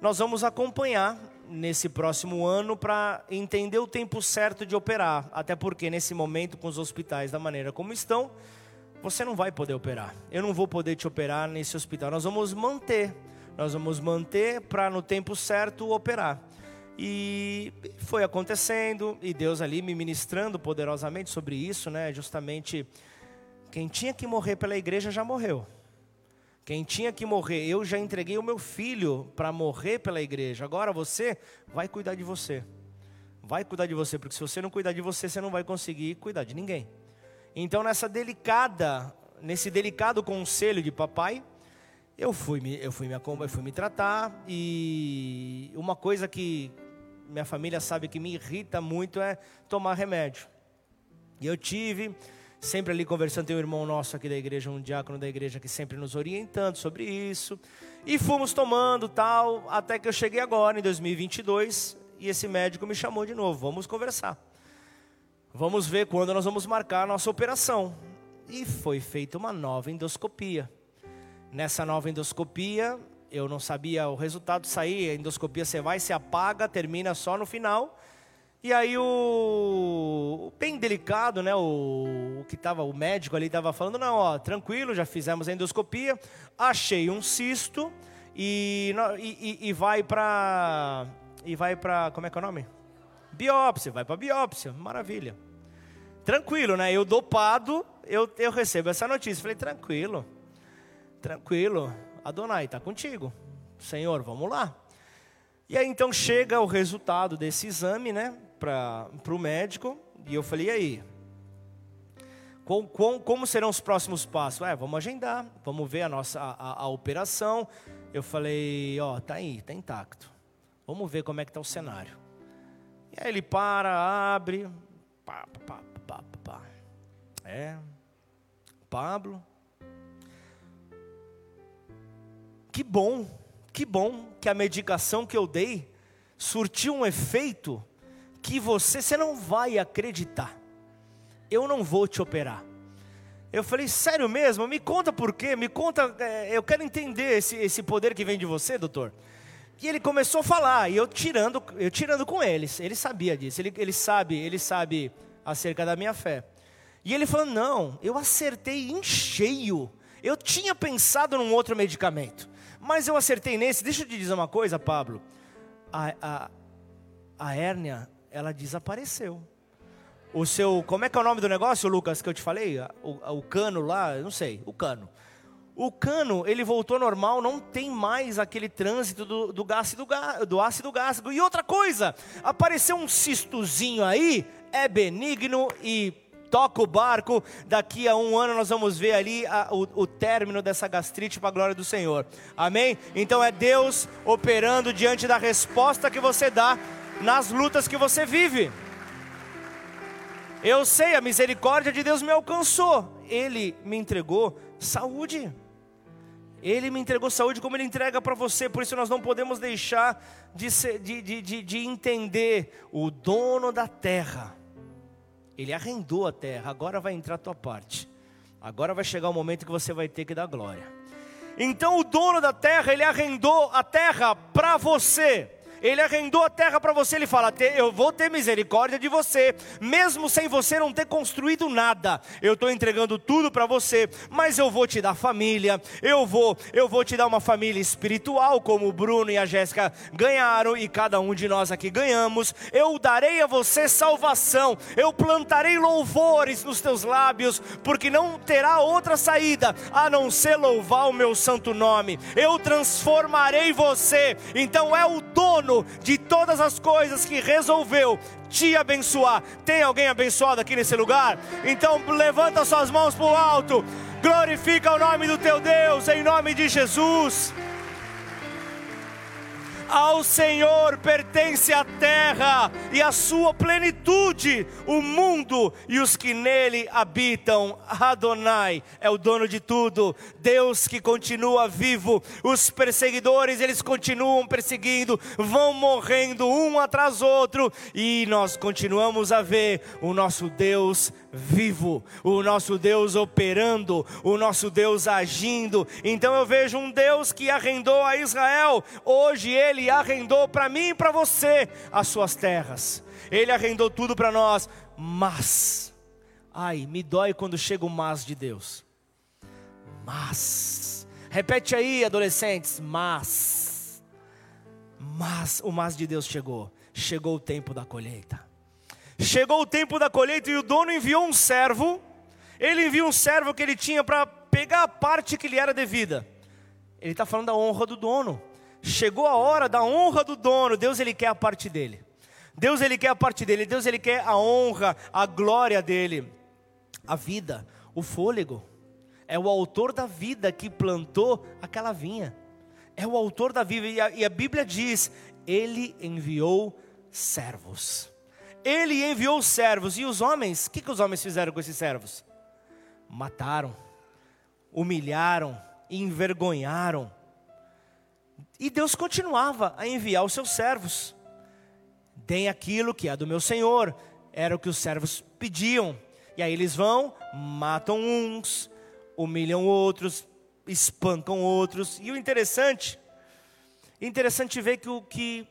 Nós vamos acompanhar nesse próximo ano para entender o tempo certo de operar. Até porque nesse momento, com os hospitais da maneira como estão, você não vai poder operar. Eu não vou poder te operar nesse hospital. Nós vamos manter. Nós vamos manter para no tempo certo operar. E foi acontecendo, e Deus ali me ministrando poderosamente sobre isso, né? Justamente, quem tinha que morrer pela igreja já morreu. Quem tinha que morrer, eu já entreguei o meu filho para morrer pela igreja. Agora você vai cuidar de você. Vai cuidar de você, porque se você não cuidar de você, você não vai conseguir cuidar de ninguém. Então, nessa delicada, nesse delicado conselho de papai, eu fui me, eu fui me, eu fui me tratar e uma coisa que minha família sabe que me irrita muito é tomar remédio. E eu tive, sempre ali conversando, tem um irmão nosso aqui da igreja, um diácono da igreja que sempre nos orientando sobre isso. E fomos tomando tal, até que eu cheguei agora, em 2022, e esse médico me chamou de novo, vamos conversar. Vamos ver quando nós vamos marcar a nossa operação. E foi feita uma nova endoscopia. Nessa nova endoscopia, eu não sabia o resultado sair, a endoscopia você vai, se apaga, termina só no final. E aí o, bem delicado, né, o, o que tava o médico ali estava falando, não, ó, tranquilo, já fizemos a endoscopia, achei um cisto e, e, e vai para e vai para como é que é o nome? Biópsia, vai para biópsia, maravilha. Tranquilo, né? Eu dopado, eu, eu recebo essa notícia. Falei, tranquilo, tranquilo. Adonai, está contigo. Senhor, vamos lá. E aí então chega o resultado desse exame, né, para o médico. E eu falei, e aí? Com, com, como serão os próximos passos? É, vamos agendar, vamos ver a nossa a, a, a operação. Eu falei, ó, tá aí, tá intacto. Vamos ver como é que tá o cenário. E aí ele para, abre, pá, pá, pá, pá, pá. É, Pablo, que bom, que bom que a medicação que eu dei surtiu um efeito que você, você não vai acreditar. Eu não vou te operar. Eu falei, sério mesmo? Me conta por quê, me conta, é, eu quero entender esse, esse poder que vem de você, doutor. E ele começou a falar, e eu tirando, eu tirando com eles. Ele sabia disso, ele, ele sabe, ele sabe acerca da minha fé. E ele falou: não, eu acertei em cheio. Eu tinha pensado num outro medicamento. Mas eu acertei nesse. Deixa eu te dizer uma coisa, Pablo. A, a, a hérnia, ela desapareceu. O seu, como é que é o nome do negócio, Lucas, que eu te falei? O, o cano lá, não sei, o cano. o cano ele voltou normal, não tem mais aquele trânsito do, do, gás, do, do ácido gástrico. E outra coisa, apareceu um cistozinho aí, é benigno e toca o barco. Daqui a um ano nós vamos ver ali a, o, o término dessa gastrite para a glória do Senhor. Amém? Então é Deus operando diante da resposta que você dá nas lutas que você vive. Eu sei, a misericórdia de Deus me alcançou. Ele me entregou saúde. Ele me entregou saúde como Ele entrega para você, por isso nós não podemos deixar de, ser, de, de, de, de entender o dono da terra. Ele arrendou a terra, agora vai entrar a tua parte. Agora vai chegar o momento que você vai ter que dar glória. Então o dono da terra, ele arrendou a terra para você. Ele arrendou a terra para você, ele fala: Eu vou ter misericórdia de você, mesmo sem você não ter construído nada. Eu estou entregando tudo para você, mas eu vou te dar família, eu vou, eu vou te dar uma família espiritual, como o Bruno e a Jéssica ganharam, e cada um de nós aqui ganhamos. Eu darei a você salvação, eu plantarei louvores nos teus lábios, porque não terá outra saída a não ser louvar o meu santo nome. Eu transformarei você, então é o dono dono de todas as coisas que resolveu te abençoar. Tem alguém abençoado aqui nesse lugar? Então levanta suas mãos para o alto, glorifica o nome do teu Deus, em nome de Jesus. Ao Senhor pertence a terra e a sua plenitude, o mundo e os que nele habitam. Adonai é o dono de tudo, Deus que continua vivo. Os perseguidores, eles continuam perseguindo, vão morrendo um atrás outro, e nós continuamos a ver o nosso Deus vivo, o nosso Deus operando, o nosso Deus agindo. Então eu vejo um Deus que arrendou a Israel, hoje ele arrendou para mim e para você as suas terras. Ele arrendou tudo para nós, mas ai, me dói quando chega o mas de Deus. Mas Repete aí, adolescentes, mas mas o mas de Deus chegou. Chegou o tempo da colheita. Chegou o tempo da colheita e o dono enviou um servo. Ele enviou um servo que ele tinha para pegar a parte que lhe era devida. Ele está falando da honra do dono. Chegou a hora da honra do dono. Deus ele quer a parte dele. Deus ele quer a parte dele. Deus ele quer a honra, a glória dele, a vida, o fôlego. É o autor da vida que plantou aquela vinha. É o autor da vida e a, e a Bíblia diz: Ele enviou servos. Ele enviou servos. E os homens, o que, que os homens fizeram com esses servos? Mataram, humilharam, envergonharam. E Deus continuava a enviar os seus servos. Deem aquilo que é do meu Senhor. Era o que os servos pediam. E aí eles vão, matam uns, humilham outros, espancam outros. E o interessante, interessante ver que o que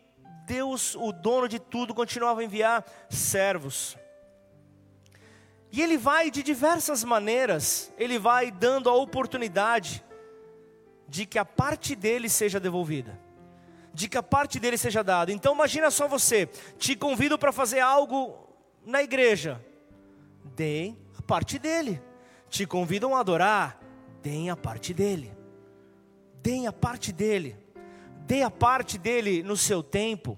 Deus, o dono de tudo, continuava a enviar servos. E ele vai de diversas maneiras, ele vai dando a oportunidade de que a parte dele seja devolvida, de que a parte dele seja dada. Então imagina só você, te convido para fazer algo na igreja, dê a parte dele. Te convidam a adorar, dê a parte dele. Dê a parte dele dê a parte dele no seu tempo,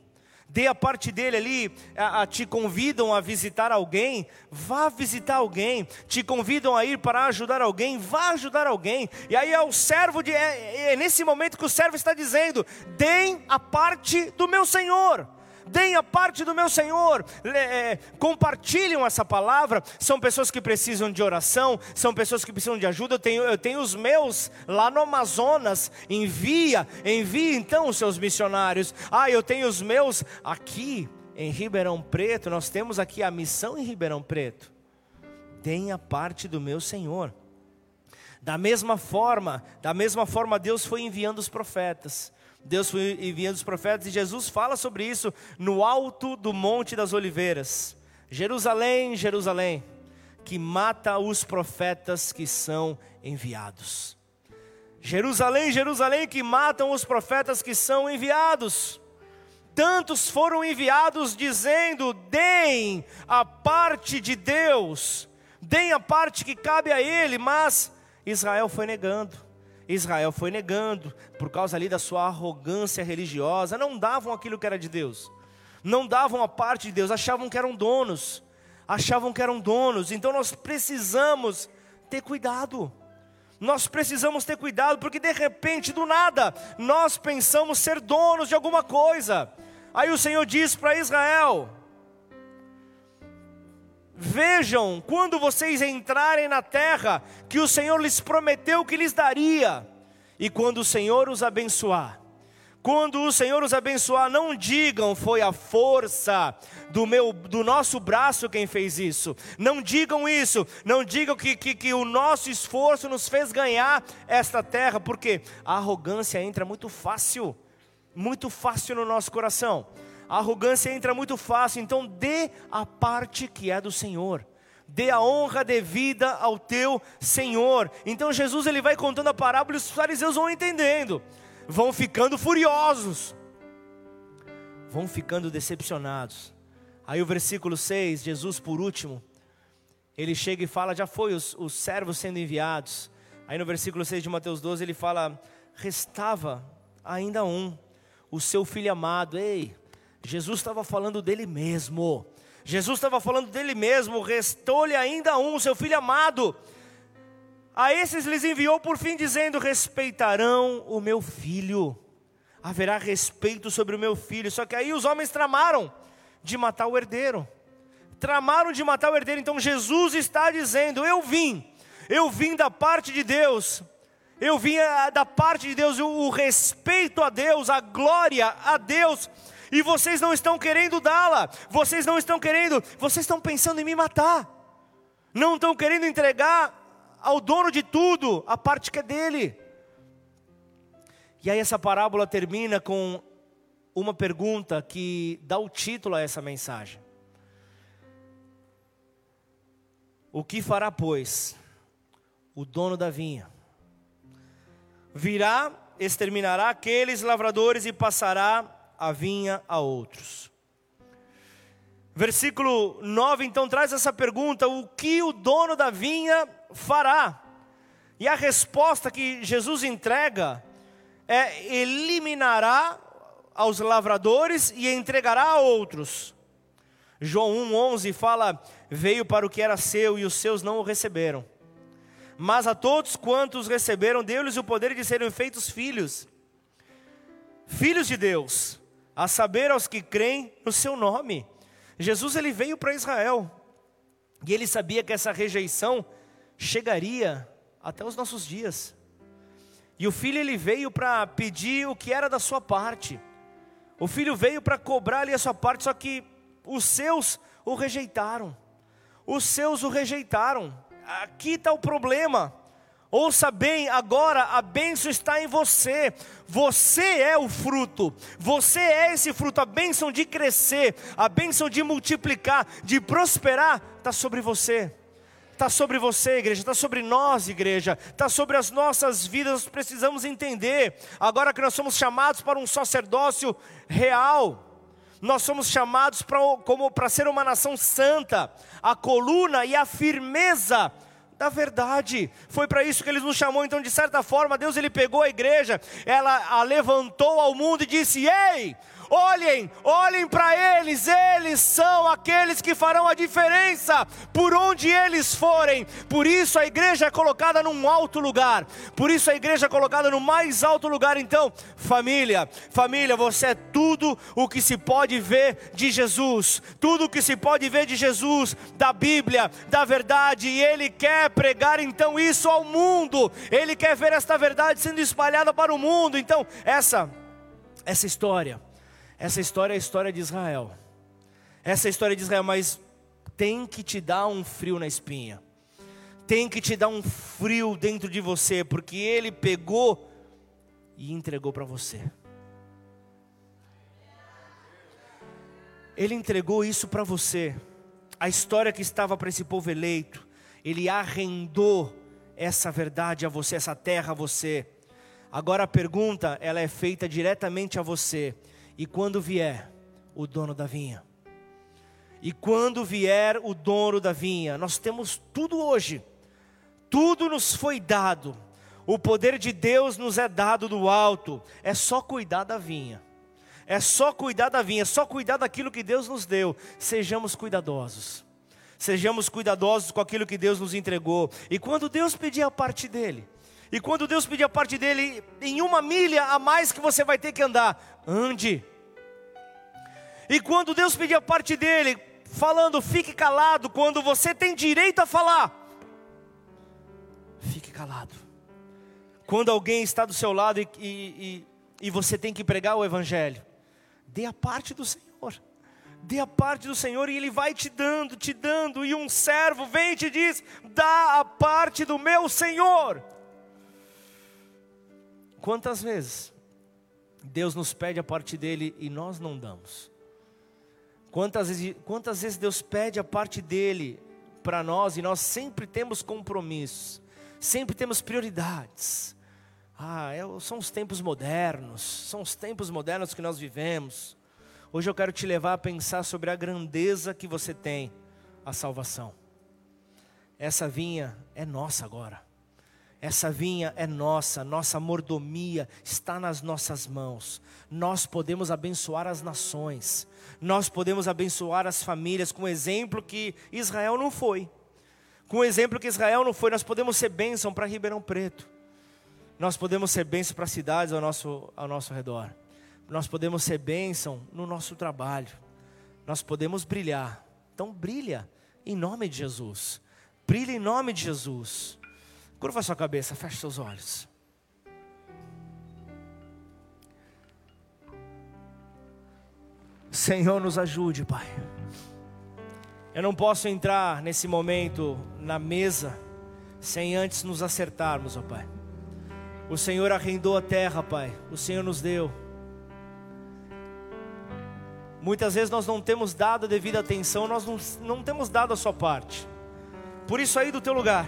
dê a parte dele ali, a, a, te convidam a visitar alguém, vá visitar alguém, te convidam a ir para ajudar alguém, vá ajudar alguém, e aí é o servo, de, é, é nesse momento que o servo está dizendo: deem a parte do meu Senhor deem a parte do meu Senhor, é, compartilham essa palavra. São pessoas que precisam de oração, são pessoas que precisam de ajuda. Eu tenho, eu tenho os meus lá no Amazonas, envia, envia então os seus missionários. Ah, eu tenho os meus aqui em Ribeirão Preto, nós temos aqui a missão em Ribeirão Preto. Deem a parte do meu Senhor. Da mesma forma, da mesma forma Deus foi enviando os profetas. Deus foi enviando os profetas e Jesus fala sobre isso no alto do Monte das Oliveiras. Jerusalém, Jerusalém, que mata os profetas que são enviados. Jerusalém, Jerusalém, que matam os profetas que são enviados. Tantos foram enviados dizendo: deem a parte de Deus, deem a parte que cabe a Ele, mas Israel foi negando. Israel foi negando, por causa ali da sua arrogância religiosa, não davam aquilo que era de Deus, não davam a parte de Deus, achavam que eram donos, achavam que eram donos, então nós precisamos ter cuidado, nós precisamos ter cuidado, porque de repente, do nada, nós pensamos ser donos de alguma coisa, aí o Senhor diz para Israel: Vejam, quando vocês entrarem na terra que o Senhor lhes prometeu que lhes daria, e quando o Senhor os abençoar, quando o Senhor os abençoar, não digam foi a força do meu, do nosso braço quem fez isso. Não digam isso. Não digam que, que, que o nosso esforço nos fez ganhar esta terra, porque a arrogância entra muito fácil, muito fácil no nosso coração a arrogância entra muito fácil, então dê a parte que é do Senhor. Dê a honra devida ao teu Senhor. Então Jesus ele vai contando a parábola e os fariseus vão entendendo, vão ficando furiosos, vão ficando decepcionados. Aí o versículo 6, Jesus por último, ele chega e fala: já foi os, os servos sendo enviados. Aí no versículo 6 de Mateus 12 ele fala: restava ainda um, o seu filho amado. Ei, Jesus estava falando dele mesmo. Jesus estava falando dele mesmo. Restou-lhe ainda um, seu filho amado. A esses lhes enviou por fim, dizendo: Respeitarão o meu filho. Haverá respeito sobre o meu filho. Só que aí os homens tramaram de matar o herdeiro. Tramaram de matar o herdeiro. Então Jesus está dizendo: Eu vim, eu vim da parte de Deus. Eu vim ah, da parte de Deus, o respeito a Deus, a glória a Deus e vocês não estão querendo dá-la, vocês não estão querendo, vocês estão pensando em me matar, não estão querendo entregar ao dono de tudo a parte que é dele. E aí essa parábola termina com uma pergunta que dá o título a essa mensagem. O que fará, pois, o dono da vinha? Virá, exterminará aqueles lavradores e passará a vinha a outros. Versículo 9 então traz essa pergunta: o que o dono da vinha fará? E a resposta que Jesus entrega é: eliminará aos lavradores e entregará a outros. João 1,11 fala: Veio para o que era seu e os seus não o receberam. Mas a todos quantos receberam, deu-lhes o poder de serem feitos filhos, filhos de Deus, a saber aos que creem no seu nome. Jesus ele veio para Israel e ele sabia que essa rejeição chegaria até os nossos dias. E o filho ele veio para pedir o que era da sua parte. O filho veio para cobrar ali a sua parte, só que os seus o rejeitaram. Os seus o rejeitaram. Aqui está o problema. Ouça bem, agora a bênção está em você. Você é o fruto. Você é esse fruto. A bênção de crescer, a bênção de multiplicar, de prosperar, está sobre você. Está sobre você, igreja, está sobre nós, igreja, está sobre as nossas vidas, nós precisamos entender, agora que nós somos chamados para um sacerdócio real, nós somos chamados para, como para ser uma nação santa, a coluna e a firmeza da verdade. Foi para isso que ele nos chamou. Então, de certa forma, Deus ele pegou a igreja, ela a levantou ao mundo e disse: "Ei, Olhem, olhem para eles, eles são aqueles que farão a diferença por onde eles forem. Por isso a igreja é colocada num alto lugar. Por isso a igreja é colocada no mais alto lugar. Então, família, família, você é tudo o que se pode ver de Jesus, tudo o que se pode ver de Jesus, da Bíblia, da verdade, e ele quer pregar então isso ao mundo. Ele quer ver esta verdade sendo espalhada para o mundo. Então, essa essa história essa história é a história de Israel. Essa é a história de Israel, mas tem que te dar um frio na espinha. Tem que te dar um frio dentro de você, porque ele pegou e entregou para você. Ele entregou isso para você. A história que estava para esse povo eleito, ele arrendou essa verdade a você, essa terra a você. Agora a pergunta, ela é feita diretamente a você. E quando vier o dono da vinha, e quando vier o dono da vinha, nós temos tudo hoje, tudo nos foi dado, O poder de Deus nos é dado do alto. É só cuidar da vinha. É só cuidar da vinha, é só cuidar daquilo que Deus nos deu. Sejamos cuidadosos. Sejamos cuidadosos com aquilo que Deus nos entregou. E quando Deus pedir a parte dele, e quando Deus pedir a parte dele, em uma milha a mais que você vai ter que andar, ande. E quando Deus pedir a parte dele, falando, fique calado, quando você tem direito a falar, fique calado. Quando alguém está do seu lado e, e, e você tem que pregar o Evangelho, dê a parte do Senhor. Dê a parte do Senhor e Ele vai te dando, te dando. E um servo vem e te diz: dá a parte do meu Senhor. Quantas vezes Deus nos pede a parte dele e nós não damos? Quantas vezes, quantas vezes Deus pede a parte dele para nós e nós sempre temos compromissos, sempre temos prioridades, ah, é, são os tempos modernos, são os tempos modernos que nós vivemos. Hoje eu quero te levar a pensar sobre a grandeza que você tem, a salvação. Essa vinha é nossa agora. Essa vinha é nossa, nossa mordomia está nas nossas mãos. Nós podemos abençoar as nações, nós podemos abençoar as famílias, com o exemplo que Israel não foi. Com o exemplo que Israel não foi, nós podemos ser bênção para Ribeirão Preto nós podemos ser bênção para cidades ao nosso, ao nosso redor. Nós podemos ser bênção no nosso trabalho. Nós podemos brilhar. Então brilha em nome de Jesus. Brilha em nome de Jesus. Curva sua cabeça, feche seus olhos. Senhor, nos ajude, Pai. Eu não posso entrar nesse momento na mesa sem antes nos acertarmos, ó Pai. O Senhor arrendou a terra, Pai. O Senhor nos deu. Muitas vezes nós não temos dado a devida atenção, nós não, não temos dado a sua parte. Por isso, aí do teu lugar.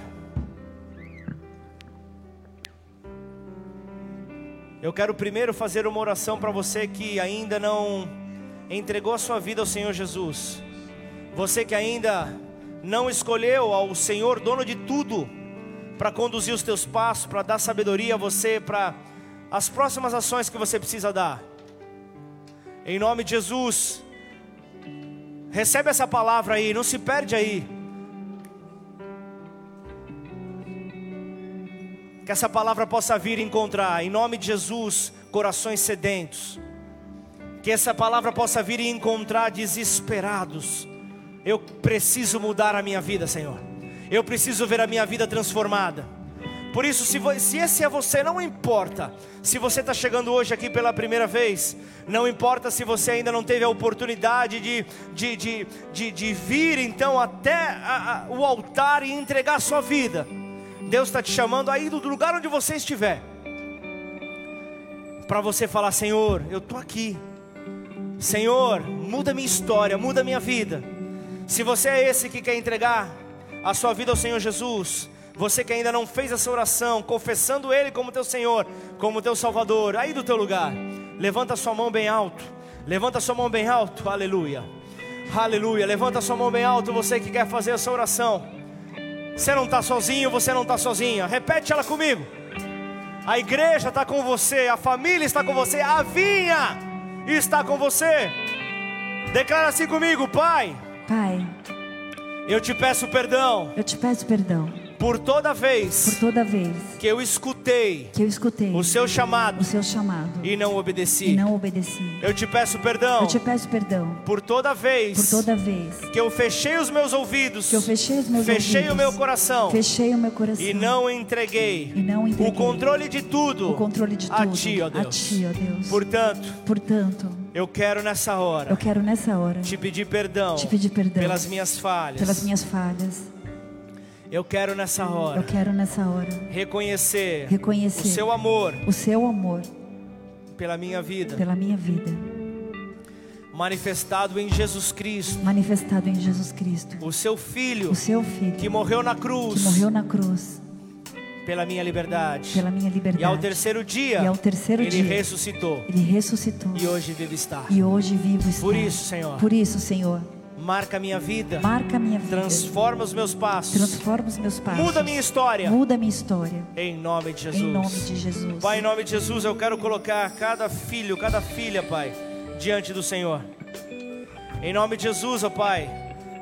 Eu quero primeiro fazer uma oração para você que ainda não entregou a sua vida ao Senhor Jesus. Você que ainda não escolheu ao Senhor, dono de tudo para conduzir os teus passos, para dar sabedoria a você, para as próximas ações que você precisa dar. Em nome de Jesus, recebe essa palavra aí, não se perde aí. Que essa palavra possa vir encontrar, em nome de Jesus, corações sedentos. Que essa palavra possa vir encontrar desesperados. Eu preciso mudar a minha vida, Senhor. Eu preciso ver a minha vida transformada. Por isso, se, se esse é você, não importa. Se você está chegando hoje aqui pela primeira vez, não importa se você ainda não teve a oportunidade de, de, de, de, de vir então até a, a, o altar e entregar a sua vida. Deus está te chamando aí do lugar onde você estiver, para você falar: Senhor, eu estou aqui. Senhor, muda minha história, muda minha vida. Se você é esse que quer entregar a sua vida ao Senhor Jesus, você que ainda não fez essa oração, confessando Ele como teu Senhor, como teu Salvador, aí do teu lugar, levanta sua mão bem alto, levanta sua mão bem alto, aleluia, aleluia, levanta sua mão bem alto, você que quer fazer essa oração, você não está sozinho, você não está sozinha, repete ela comigo, a igreja está com você, a família está com você, a vinha está com você, declara assim comigo, Pai, Pai eu te peço perdão. Eu te peço perdão. Por toda vez. Por toda vez. Que eu escutei. Que eu escutei. O seu chamado. O seu chamado. E não obedeci. E não obedeci. Eu te peço perdão. Eu te peço perdão. Por toda vez. Por toda vez. Que eu fechei os meus ouvidos. Que eu fechei os meus fechei ouvidos. o meu coração. Fechei o meu coração. E não entreguei. E não entreguei. O controle de tudo. O controle de tudo. A ti, ó Deus. A ti, ó Deus. Portanto. Portanto. Eu quero nessa hora. Eu quero nessa hora. Te pedir perdão. Te pedir perdão. Pelas minhas falhas. Pelas minhas falhas. Eu quero nessa hora. Eu quero nessa hora reconhecer, reconhecer o seu amor, o seu amor pela minha vida, pela minha vida, manifestado em Jesus Cristo, manifestado em Jesus Cristo, o seu filho, o seu filho que morreu na cruz, que morreu na cruz pela minha liberdade, pela minha liberdade. E ao terceiro dia, e ao terceiro ele dia, ressuscitou. Ele ressuscitou. E hoje vive estar. E hoje vivo está. Por isso, Senhor. Por isso, Senhor Marca a minha vida. Marca minha vida. Transforma os meus passos. Transforma os meus passos. Muda a minha história. Muda minha história. Em nome de Jesus. Em nome de Jesus. Pai, em nome de Jesus, eu quero colocar cada filho, cada filha, Pai, diante do Senhor. Em nome de Jesus, ó Pai,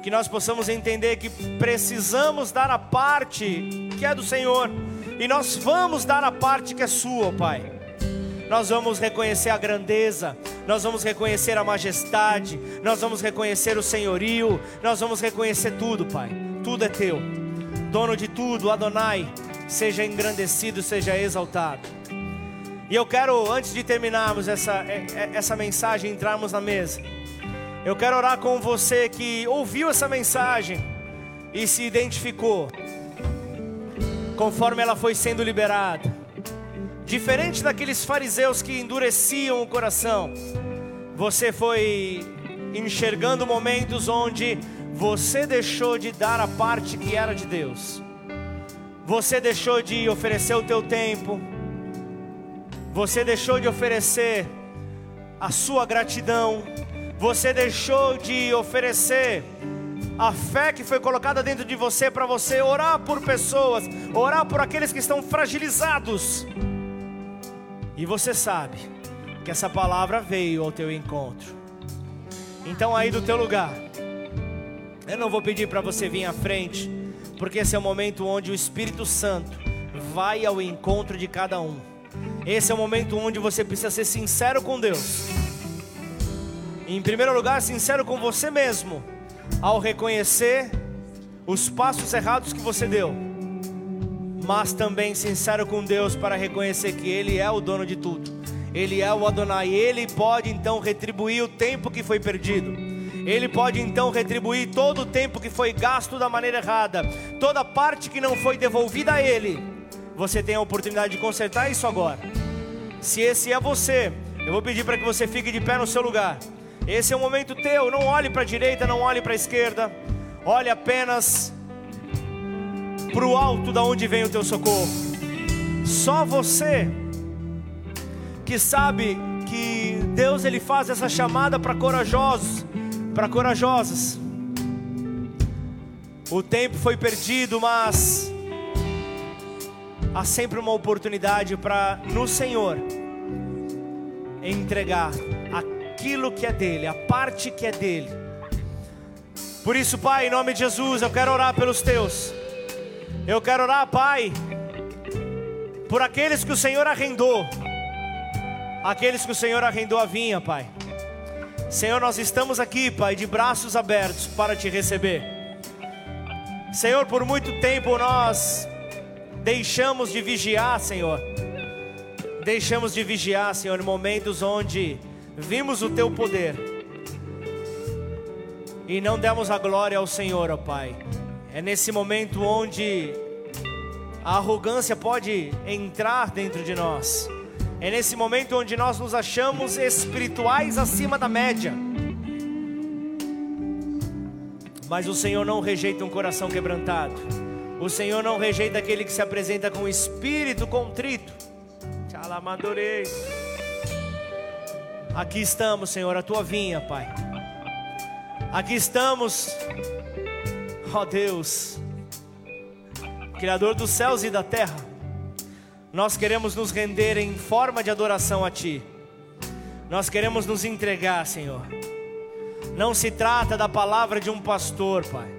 que nós possamos entender que precisamos dar a parte que é do Senhor, e nós vamos dar a parte que é sua, ó Pai. Nós vamos reconhecer a grandeza, nós vamos reconhecer a majestade, nós vamos reconhecer o senhorio, nós vamos reconhecer tudo, Pai. Tudo é teu. Dono de tudo, Adonai, seja engrandecido, seja exaltado. E eu quero, antes de terminarmos essa, é, é, essa mensagem, entrarmos na mesa. Eu quero orar com você que ouviu essa mensagem e se identificou conforme ela foi sendo liberada. Diferente daqueles fariseus que endureciam o coração, você foi enxergando momentos onde você deixou de dar a parte que era de Deus. Você deixou de oferecer o teu tempo. Você deixou de oferecer a sua gratidão. Você deixou de oferecer a fé que foi colocada dentro de você para você orar por pessoas, orar por aqueles que estão fragilizados. E você sabe que essa palavra veio ao teu encontro. Então aí do teu lugar, eu não vou pedir para você vir à frente, porque esse é o momento onde o Espírito Santo vai ao encontro de cada um. Esse é o momento onde você precisa ser sincero com Deus. Em primeiro lugar, sincero com você mesmo, ao reconhecer os passos errados que você deu mas também sincero com Deus para reconhecer que Ele é o dono de tudo. Ele é o Adonai, Ele pode então retribuir o tempo que foi perdido. Ele pode então retribuir todo o tempo que foi gasto da maneira errada, toda parte que não foi devolvida a Ele. Você tem a oportunidade de consertar isso agora. Se esse é você, eu vou pedir para que você fique de pé no seu lugar. Esse é o momento teu. Não olhe para a direita, não olhe para a esquerda. Olhe apenas para o alto da onde vem o teu socorro. Só você que sabe que Deus ele faz essa chamada para corajosos, para corajosas. O tempo foi perdido, mas há sempre uma oportunidade para no Senhor entregar aquilo que é dele, a parte que é dele. Por isso, Pai, em nome de Jesus, eu quero orar pelos teus. Eu quero orar, Pai, por aqueles que o Senhor arrendou, aqueles que o Senhor arrendou a vinha, Pai. Senhor, nós estamos aqui, Pai, de braços abertos para te receber. Senhor, por muito tempo nós deixamos de vigiar, Senhor. Deixamos de vigiar, Senhor, em momentos onde vimos o teu poder e não demos a glória ao Senhor, ó Pai. É nesse momento onde a arrogância pode entrar dentro de nós. É nesse momento onde nós nos achamos espirituais acima da média. Mas o Senhor não rejeita um coração quebrantado. O Senhor não rejeita aquele que se apresenta com espírito contrito. Aqui estamos, Senhor, a tua vinha, Pai. Aqui estamos Ó oh Deus, Criador dos céus e da terra, nós queremos nos render em forma de adoração a Ti, nós queremos nos entregar, Senhor. Não se trata da palavra de um pastor, Pai,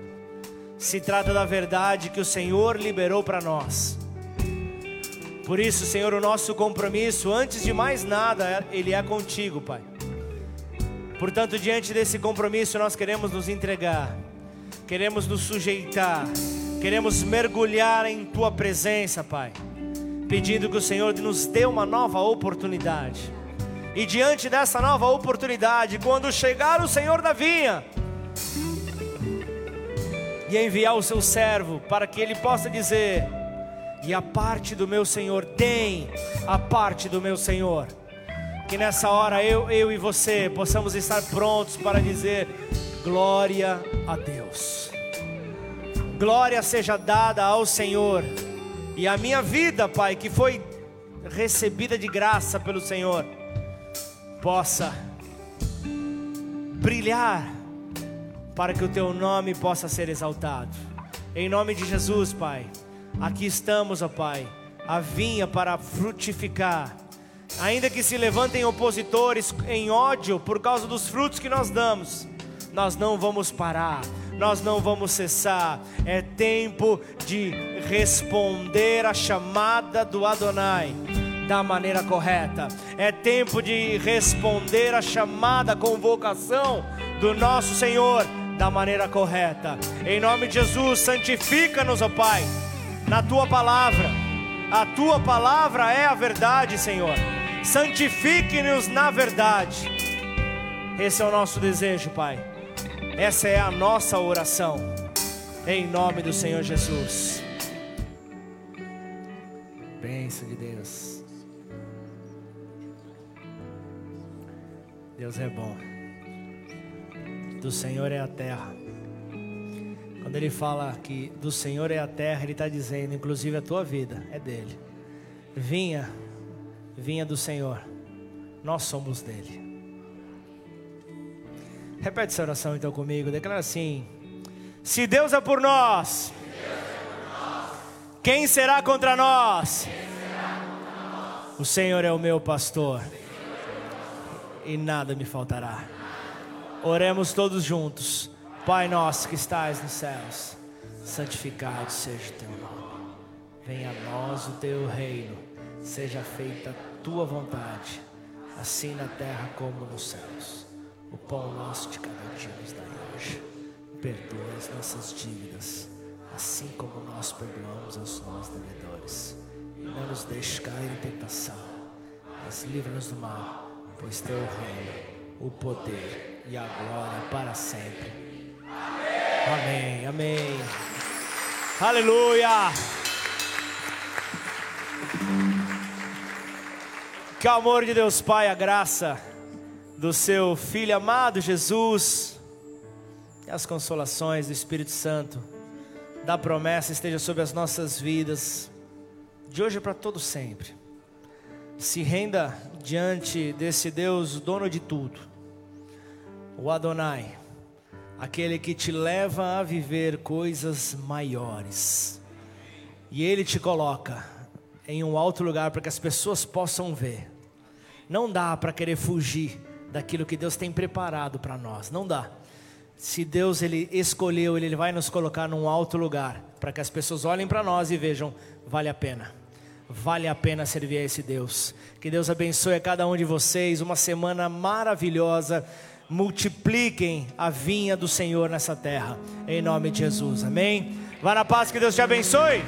se trata da verdade que o Senhor liberou para nós. Por isso, Senhor, o nosso compromisso, antes de mais nada, ele é contigo, Pai. Portanto, diante desse compromisso, nós queremos nos entregar queremos nos sujeitar, queremos mergulhar em Tua presença, Pai, pedindo que o Senhor nos dê uma nova oportunidade. E diante dessa nova oportunidade, quando chegar o Senhor da vinha, e enviar o seu servo para que ele possa dizer: E a parte do meu Senhor, tem a parte do meu Senhor. Que nessa hora eu, eu e você possamos estar prontos para dizer: Glória a Deus. Glória seja dada ao Senhor. E a minha vida, Pai, que foi recebida de graça pelo Senhor, possa brilhar para que o teu nome possa ser exaltado. Em nome de Jesus, Pai, aqui estamos, ó Pai, a vinha para frutificar. Ainda que se levantem opositores em ódio por causa dos frutos que nós damos, nós não vamos parar, nós não vamos cessar. É tempo de responder à chamada do Adonai da maneira correta. É tempo de responder à chamada, à convocação do nosso Senhor da maneira correta. Em nome de Jesus, santifica-nos, ó Pai, na tua palavra. A tua palavra é a verdade, Senhor. Santifique-nos na verdade. Esse é o nosso desejo, Pai. Essa é a nossa oração. Em nome do Senhor Jesus. Bênção de Deus. Deus é bom. Do Senhor é a terra. Quando ele fala que do Senhor é a terra, ele está dizendo, inclusive a tua vida é dele. Vinha, vinha do Senhor. Nós somos dele. Repete essa oração então comigo. Declara assim: Se Deus é por nós, quem será contra nós? O Senhor é o meu pastor e nada me faltará. Oremos todos juntos. Pai nosso que estás nos céus, santificado seja o teu nome. Venha a nós o teu reino. Seja feita a tua vontade, assim na terra como nos céus. O pão nosso de cada dia nos dai hoje. Perdoa as nossas dívidas, assim como nós perdoamos aos nossos devedores. Não nos deixes cair em tentação, mas livra-nos do mal, pois teu reino, o poder e a glória para sempre. Amém, amém. Aleluia. Que o amor de Deus Pai, a graça do seu Filho amado Jesus e as consolações do Espírito Santo da promessa esteja sobre as nossas vidas, de hoje para todo sempre. Se renda diante desse Deus, dono de tudo, o Adonai, aquele que te leva a viver coisas maiores, e Ele te coloca em um alto lugar para que as pessoas possam ver. Não dá para querer fugir daquilo que Deus tem preparado para nós, não dá. Se Deus ele escolheu, ele vai nos colocar num alto lugar para que as pessoas olhem para nós e vejam, vale a pena. Vale a pena servir a esse Deus. Que Deus abençoe a cada um de vocês. Uma semana maravilhosa. Multipliquem a vinha do Senhor nessa terra. Em nome de Jesus. Amém. Vá na paz, que Deus te abençoe.